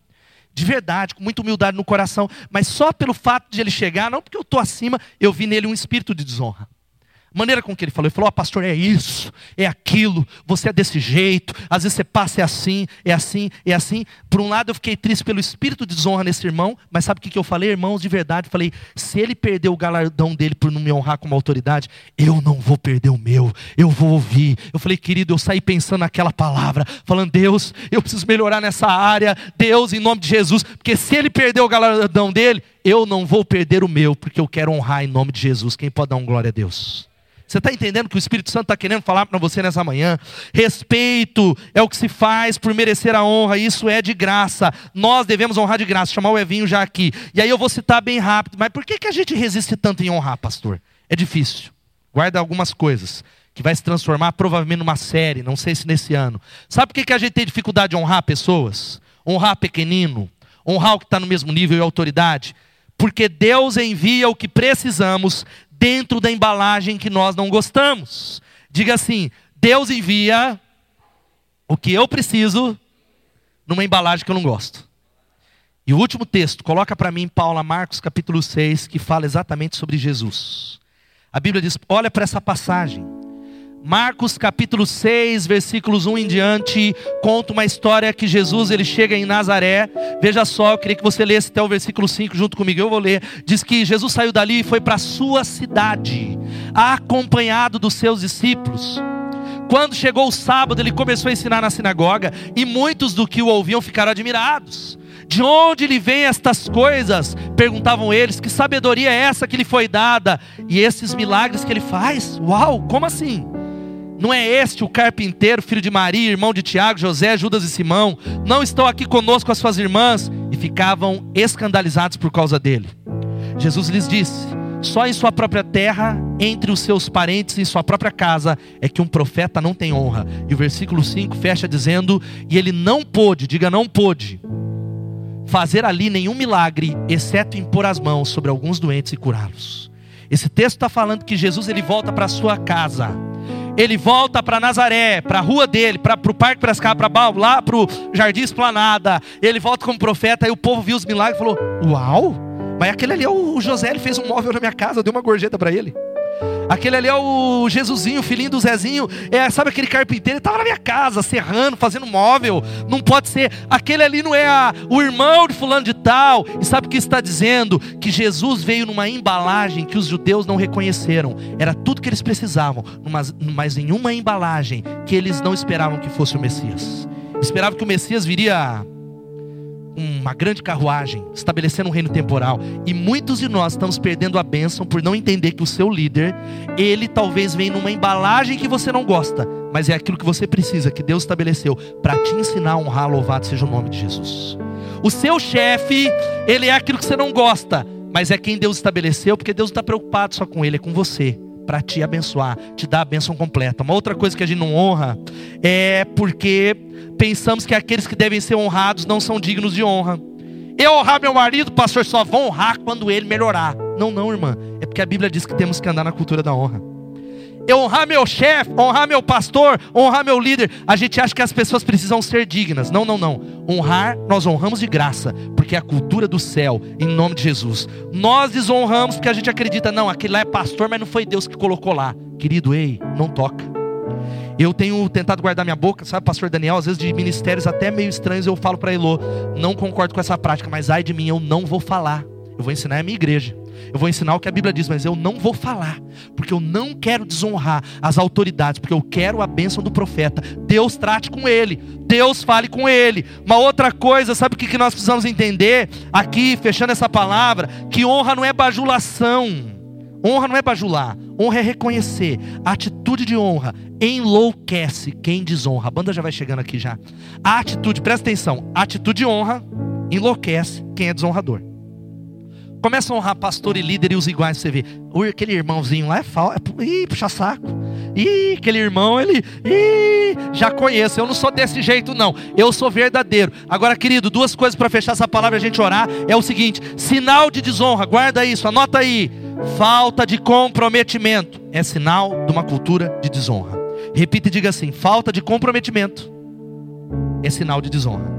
de verdade, com muita humildade no coração, mas só pelo fato de ele chegar, não porque eu estou acima, eu vi nele um espírito de desonra maneira com que ele falou, ele falou: oh, pastor, é isso, é aquilo, você é desse jeito, às vezes você passa é assim, é assim, é assim. Por um lado, eu fiquei triste pelo espírito de desonra nesse irmão, mas sabe o que eu falei, irmãos, de verdade? Falei: se ele perder o galardão dele por não me honrar como autoridade, eu não vou perder o meu, eu vou ouvir. Eu falei, querido, eu saí pensando naquela palavra, falando: Deus, eu preciso melhorar nessa área, Deus, em nome de Jesus, porque se ele perder o galardão dele, eu não vou perder o meu, porque eu quero honrar em nome de Jesus. Quem pode dar um glória a Deus? Você está entendendo que o Espírito Santo está querendo falar para você nessa manhã? Respeito é o que se faz por merecer a honra, isso é de graça. Nós devemos honrar de graça, chamar o Evinho já aqui. E aí eu vou citar bem rápido, mas por que, que a gente resiste tanto em honrar, pastor? É difícil. Guarda algumas coisas que vai se transformar provavelmente numa série, não sei se nesse ano. Sabe por que, que a gente tem dificuldade de honrar pessoas? Honrar pequenino, honrar o que está no mesmo nível e autoridade? Porque Deus envia o que precisamos dentro da embalagem que nós não gostamos. Diga assim: Deus envia o que eu preciso numa embalagem que eu não gosto. E o último texto, coloca para mim Paula Marcos capítulo 6, que fala exatamente sobre Jesus. A Bíblia diz: olha para essa passagem. Marcos capítulo 6, versículos 1 em diante, conta uma história que Jesus ele chega em Nazaré. Veja só, eu queria que você lesse até o versículo 5 junto comigo, eu vou ler. Diz que Jesus saiu dali e foi para sua cidade, acompanhado dos seus discípulos. Quando chegou o sábado, ele começou a ensinar na sinagoga, e muitos do que o ouviam ficaram admirados. De onde lhe vem estas coisas? Perguntavam eles. Que sabedoria é essa que lhe foi dada? E esses milagres que ele faz? Uau, como assim? Não é este o carpinteiro, filho de Maria, irmão de Tiago, José, Judas e Simão? Não estão aqui conosco as suas irmãs? E ficavam escandalizados por causa dele. Jesus lhes disse: Só em sua própria terra, entre os seus parentes, em sua própria casa, é que um profeta não tem honra. E o versículo 5 fecha dizendo: E ele não pôde, diga não pôde, fazer ali nenhum milagre, exceto impor as mãos sobre alguns doentes e curá-los. Esse texto está falando que Jesus ele volta para sua casa ele volta para Nazaré, para a rua dele, para o Parque Piracicaba, para lá para o Jardim Esplanada. Ele volta como profeta, e o povo viu os milagres e falou: Uau! Mas aquele ali é o José, ele fez um móvel na minha casa, eu dei uma gorjeta para ele. Aquele ali é o Jesusinho, filhinho do Zezinho. É, sabe aquele carpinteiro? Ele estava na minha casa, serrando, fazendo móvel. Não pode ser. Aquele ali não é a, o irmão de fulano de tal. E sabe o que está dizendo? Que Jesus veio numa embalagem que os judeus não reconheceram. Era tudo que eles precisavam, mas em uma embalagem que eles não esperavam que fosse o Messias. Esperavam que o Messias viria uma grande carruagem, estabelecendo um reino temporal. E muitos de nós estamos perdendo a bênção por não entender que o seu líder, ele talvez venha numa embalagem que você não gosta, mas é aquilo que você precisa, que Deus estabeleceu, para te ensinar a honrar, louvado seja o nome de Jesus. O seu chefe, ele é aquilo que você não gosta, mas é quem Deus estabeleceu, porque Deus não está preocupado só com ele, é com você para te abençoar, te dar a bênção completa. Uma outra coisa que a gente não honra é porque pensamos que aqueles que devem ser honrados não são dignos de honra. Eu honrar meu marido, pastor, só vou honrar quando ele melhorar. Não, não, irmã. É porque a Bíblia diz que temos que andar na cultura da honra. Eu honrar meu chefe, honrar meu pastor, honrar meu líder, a gente acha que as pessoas precisam ser dignas. Não, não, não. Honrar, nós honramos de graça, porque é a cultura do céu, em nome de Jesus. Nós desonramos porque a gente acredita, não, aquele lá é pastor, mas não foi Deus que colocou lá. Querido, ei, não toca. Eu tenho tentado guardar minha boca, sabe, pastor Daniel, às vezes de ministérios até meio estranhos eu falo para Elô, não concordo com essa prática, mas ai de mim, eu não vou falar. Eu vou ensinar a minha igreja. Eu vou ensinar o que a Bíblia diz, mas eu não vou falar, porque eu não quero desonrar as autoridades, porque eu quero a bênção do profeta. Deus trate com ele, Deus fale com ele. Uma outra coisa, sabe o que nós precisamos entender aqui, fechando essa palavra? Que honra não é bajulação. Honra não é bajular, honra é reconhecer. A atitude de honra enlouquece quem desonra. A banda já vai chegando aqui já. A atitude, presta atenção, a atitude de honra enlouquece quem é desonrador. Começa a honrar pastor e líder e os iguais, você vê. Ui, aquele irmãozinho lá é falso. Ih, puxa saco. Ih, aquele irmão, ele. Ih, já conheço. Eu não sou desse jeito, não. Eu sou verdadeiro. Agora, querido, duas coisas para fechar essa palavra e a gente orar. É o seguinte: sinal de desonra, guarda isso, anota aí. Falta de comprometimento é sinal de uma cultura de desonra. Repita e diga assim: falta de comprometimento é sinal de desonra.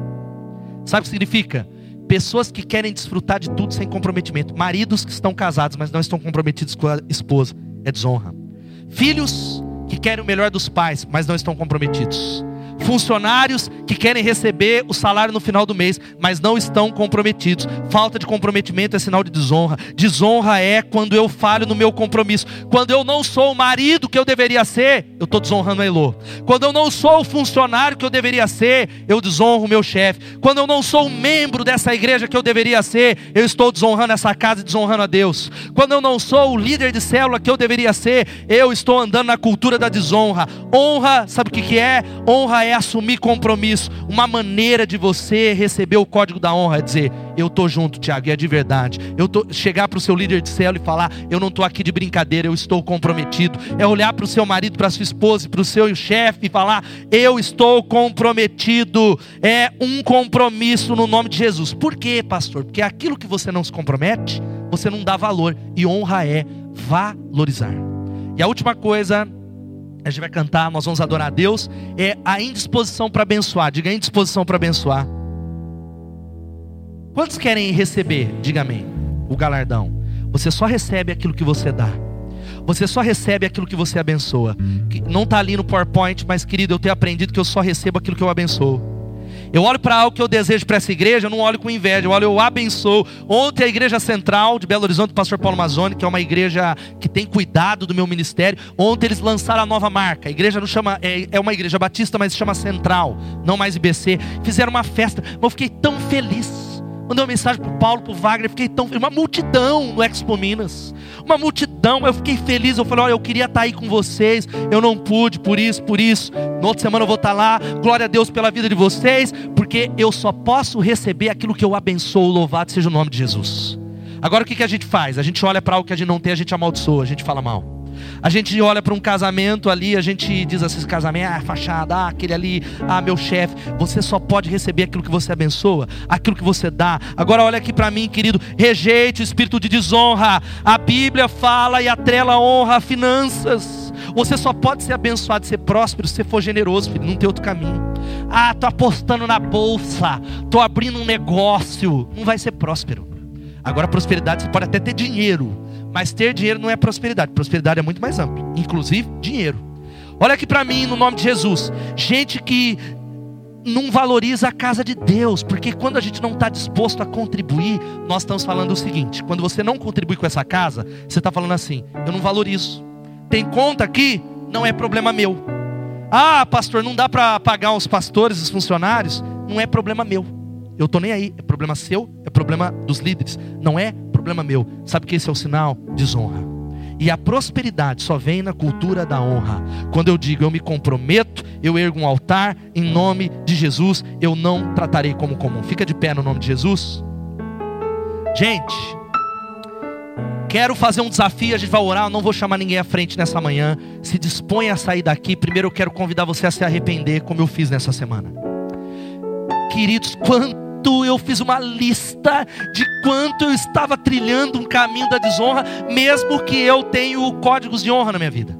Sabe o que significa? Pessoas que querem desfrutar de tudo sem comprometimento. Maridos que estão casados, mas não estão comprometidos com a esposa. É desonra. Filhos que querem o melhor dos pais, mas não estão comprometidos funcionários que querem receber o salário no final do mês, mas não estão comprometidos. Falta de comprometimento é sinal de desonra. Desonra é quando eu falho no meu compromisso. Quando eu não sou o marido que eu deveria ser, eu estou desonrando a Elô. Quando eu não sou o funcionário que eu deveria ser, eu desonro o meu chefe. Quando eu não sou o membro dessa igreja que eu deveria ser, eu estou desonrando essa casa e desonrando a Deus. Quando eu não sou o líder de célula que eu deveria ser, eu estou andando na cultura da desonra. Honra, sabe o que, que é? Honra é assumir compromisso. Uma maneira de você receber o código da honra é dizer: Eu estou junto, Tiago, e é de verdade. Eu tô, chegar para o seu líder de célula e falar: Eu não estou aqui de brincadeira, eu estou comprometido. É olhar para o seu marido, para a sua esposa, para o seu chefe e falar: Eu estou comprometido. É um compromisso no nome de Jesus. Por quê, pastor? Porque aquilo que você não se compromete, você não dá valor. E honra é valorizar. E a última coisa a gente vai cantar, nós vamos adorar a Deus, é a indisposição para abençoar. Diga a indisposição para abençoar. Quantos querem receber? Diga amém. O galardão. Você só recebe aquilo que você dá. Você só recebe aquilo que você abençoa. Não está ali no PowerPoint, mas querido, eu tenho aprendido que eu só recebo aquilo que eu abençoo. Eu olho para algo que eu desejo para essa igreja, eu não olho com inveja, eu olho, eu abençoo. Ontem a igreja central de Belo Horizonte, do pastor Paulo Mazzoni, que é uma igreja que tem cuidado do meu ministério, ontem eles lançaram a nova marca. A igreja não chama, é, é uma igreja batista, mas se chama Central, não mais IBC. Fizeram uma festa, mas eu fiquei tão feliz Mandei uma mensagem para Paulo, para o Wagner, fiquei tão feliz. Uma multidão no Expo Minas. Uma multidão, eu fiquei feliz. Eu falei, olha, eu queria estar tá aí com vocês. Eu não pude, por isso, por isso. Na outra semana eu vou estar tá lá. Glória a Deus pela vida de vocês, porque eu só posso receber aquilo que eu abençoo. Louvado seja o nome de Jesus. Agora o que, que a gente faz? A gente olha para algo que a gente não tem, a gente amaldiçoa, a gente fala mal. A gente olha para um casamento ali, a gente diz assim: casamento, ah, fachada, ah, aquele ali, ah, meu chefe. Você só pode receber aquilo que você abençoa, aquilo que você dá. Agora olha aqui para mim, querido, rejeite o espírito de desonra. A Bíblia fala e atrela honra a finanças. Você só pode ser abençoado, ser próspero, se for generoso, filho, não tem outro caminho. Ah, tô apostando na bolsa, tô abrindo um negócio, não vai ser próspero. Agora prosperidade você pode até ter dinheiro, mas ter dinheiro não é prosperidade. Prosperidade é muito mais amplo, inclusive dinheiro. Olha aqui para mim no nome de Jesus. Gente que não valoriza a casa de Deus, porque quando a gente não está disposto a contribuir, nós estamos falando o seguinte: quando você não contribui com essa casa, você está falando assim, eu não valorizo. Tem conta aqui, não é problema meu. Ah, pastor, não dá para pagar os pastores, os funcionários, não é problema meu. Eu estou nem aí, é problema seu, é problema dos líderes, não é problema meu. Sabe que esse é o sinal? Desonra. E a prosperidade só vem na cultura da honra. Quando eu digo eu me comprometo, eu ergo um altar em nome de Jesus, eu não tratarei como comum. Fica de pé no nome de Jesus. Gente, quero fazer um desafio, a gente vai orar, eu não vou chamar ninguém à frente nessa manhã. Se dispõe a sair daqui. Primeiro eu quero convidar você a se arrepender, como eu fiz nessa semana. Queridos, quanto quanto eu fiz uma lista de quanto eu estava trilhando um caminho da desonra, mesmo que eu tenho códigos de honra na minha vida.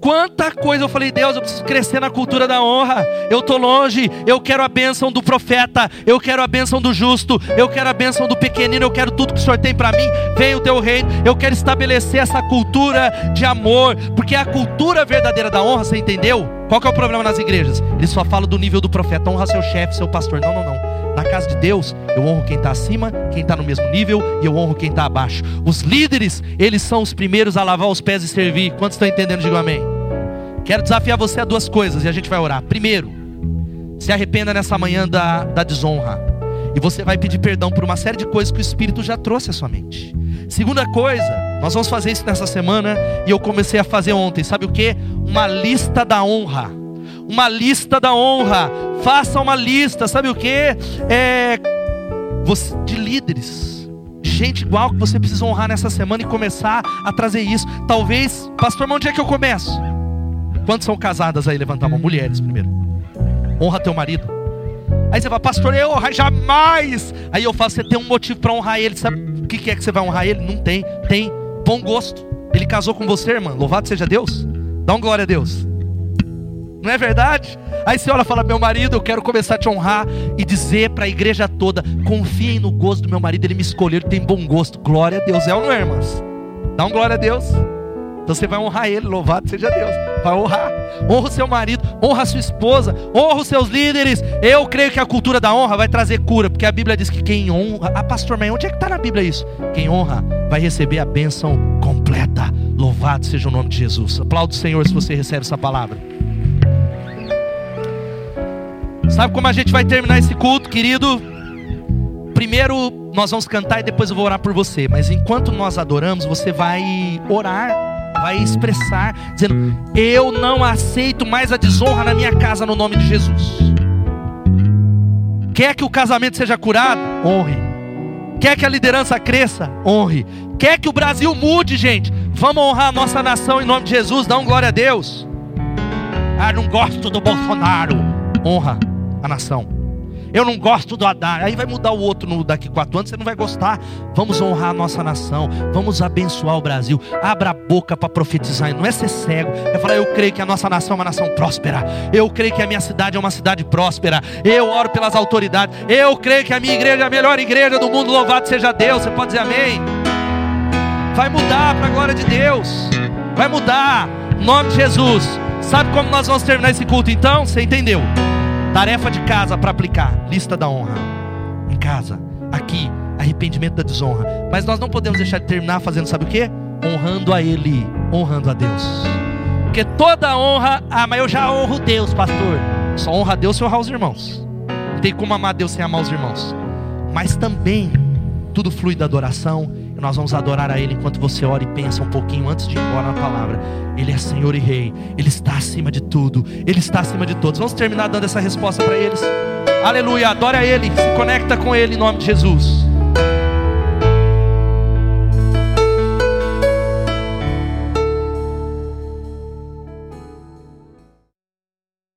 Quanta coisa eu falei, Deus, eu preciso crescer na cultura da honra. Eu estou longe, eu quero a bênção do profeta, eu quero a bênção do justo, eu quero a bênção do pequenino, eu quero tudo que o Senhor tem para mim. Vem o teu reino, eu quero estabelecer essa cultura de amor, porque é a cultura verdadeira da honra, você entendeu? Qual que é o problema nas igrejas? Eles só falam do nível do profeta, honra seu chefe, seu pastor. Não, não, não. Na casa de Deus, eu honro quem está acima, quem está no mesmo nível, e eu honro quem está abaixo. Os líderes, eles são os primeiros a lavar os pés e servir. Quantos estão entendendo? Digam amém. Quero desafiar você a duas coisas e a gente vai orar. Primeiro, se arrependa nessa manhã da, da desonra. E você vai pedir perdão por uma série de coisas que o Espírito já trouxe à sua mente. Segunda coisa, nós vamos fazer isso nessa semana e eu comecei a fazer ontem. Sabe o que? Uma lista da honra uma lista da honra. Faça uma lista, sabe o que? É, de líderes, gente igual que você precisa honrar nessa semana e começar a trazer isso. Talvez, pastor, onde é que eu começo? Quantos são casadas aí? Levantar uma mulheres primeiro. Honra teu marido. Aí você fala, pastor, eu jamais. Aí eu falo, você tem um motivo para honrar ele. Sabe o que é que você vai honrar ele? Não tem. Tem bom gosto. Ele casou com você, irmã. Louvado seja Deus. Dá um glória a Deus. Não é verdade? Aí você olha e fala: Meu marido, eu quero começar a te honrar e dizer para a igreja toda: Confiem no gosto do meu marido, ele me escolheu, ele tem bom gosto. Glória a Deus. É ou não é, irmãs? Dá um glória a Deus. Então você vai honrar ele, louvado seja Deus. Vai honrar. Honra o seu marido, honra a sua esposa, honra os seus líderes. Eu creio que a cultura da honra vai trazer cura, porque a Bíblia diz que quem honra. Ah, pastor, mas onde é que está na Bíblia isso? Quem honra vai receber a bênção completa. Louvado seja o nome de Jesus. Aplauda o Senhor se você recebe essa palavra. Sabe como a gente vai terminar esse culto, querido? Primeiro nós vamos cantar e depois eu vou orar por você. Mas enquanto nós adoramos, você vai orar, vai expressar, dizendo: Eu não aceito mais a desonra na minha casa no nome de Jesus. Quer que o casamento seja curado? Honre. Quer que a liderança cresça? Honre. Quer que o Brasil mude, gente? Vamos honrar a nossa nação em nome de Jesus. Dá um glória a Deus. Ah, não gosto do Bolsonaro. Honra a nação. Eu não gosto do Haddad. Aí vai mudar o outro no, daqui quatro anos, você não vai gostar. Vamos honrar a nossa nação. Vamos abençoar o Brasil. Abra a boca para profetizar. Não é ser cego. É falar, eu creio que a nossa nação é uma nação próspera. Eu creio que a minha cidade é uma cidade próspera. Eu oro pelas autoridades. Eu creio que a minha igreja é a melhor igreja do mundo. Louvado seja Deus. Você pode dizer amém? Vai mudar para a glória de Deus. Vai mudar. Em nome de Jesus. Sabe como nós vamos terminar esse culto então? Você entendeu? Tarefa de casa para aplicar: lista da honra. Em casa, aqui, arrependimento da desonra. Mas nós não podemos deixar de terminar fazendo, sabe o que? Honrando a Ele, honrando a Deus. Porque toda honra, ah, mas eu já honro Deus, pastor. Só honra a Deus se honrar os irmãos. Não tem como amar Deus sem amar os irmãos. Mas também, tudo flui da adoração nós vamos adorar a Ele enquanto você ora e pensa um pouquinho antes de ir embora na palavra. Ele é Senhor e Rei. Ele está acima de tudo. Ele está acima de todos. Vamos terminar dando essa resposta para eles. Aleluia. Adora Ele. Se conecta com Ele em nome de Jesus.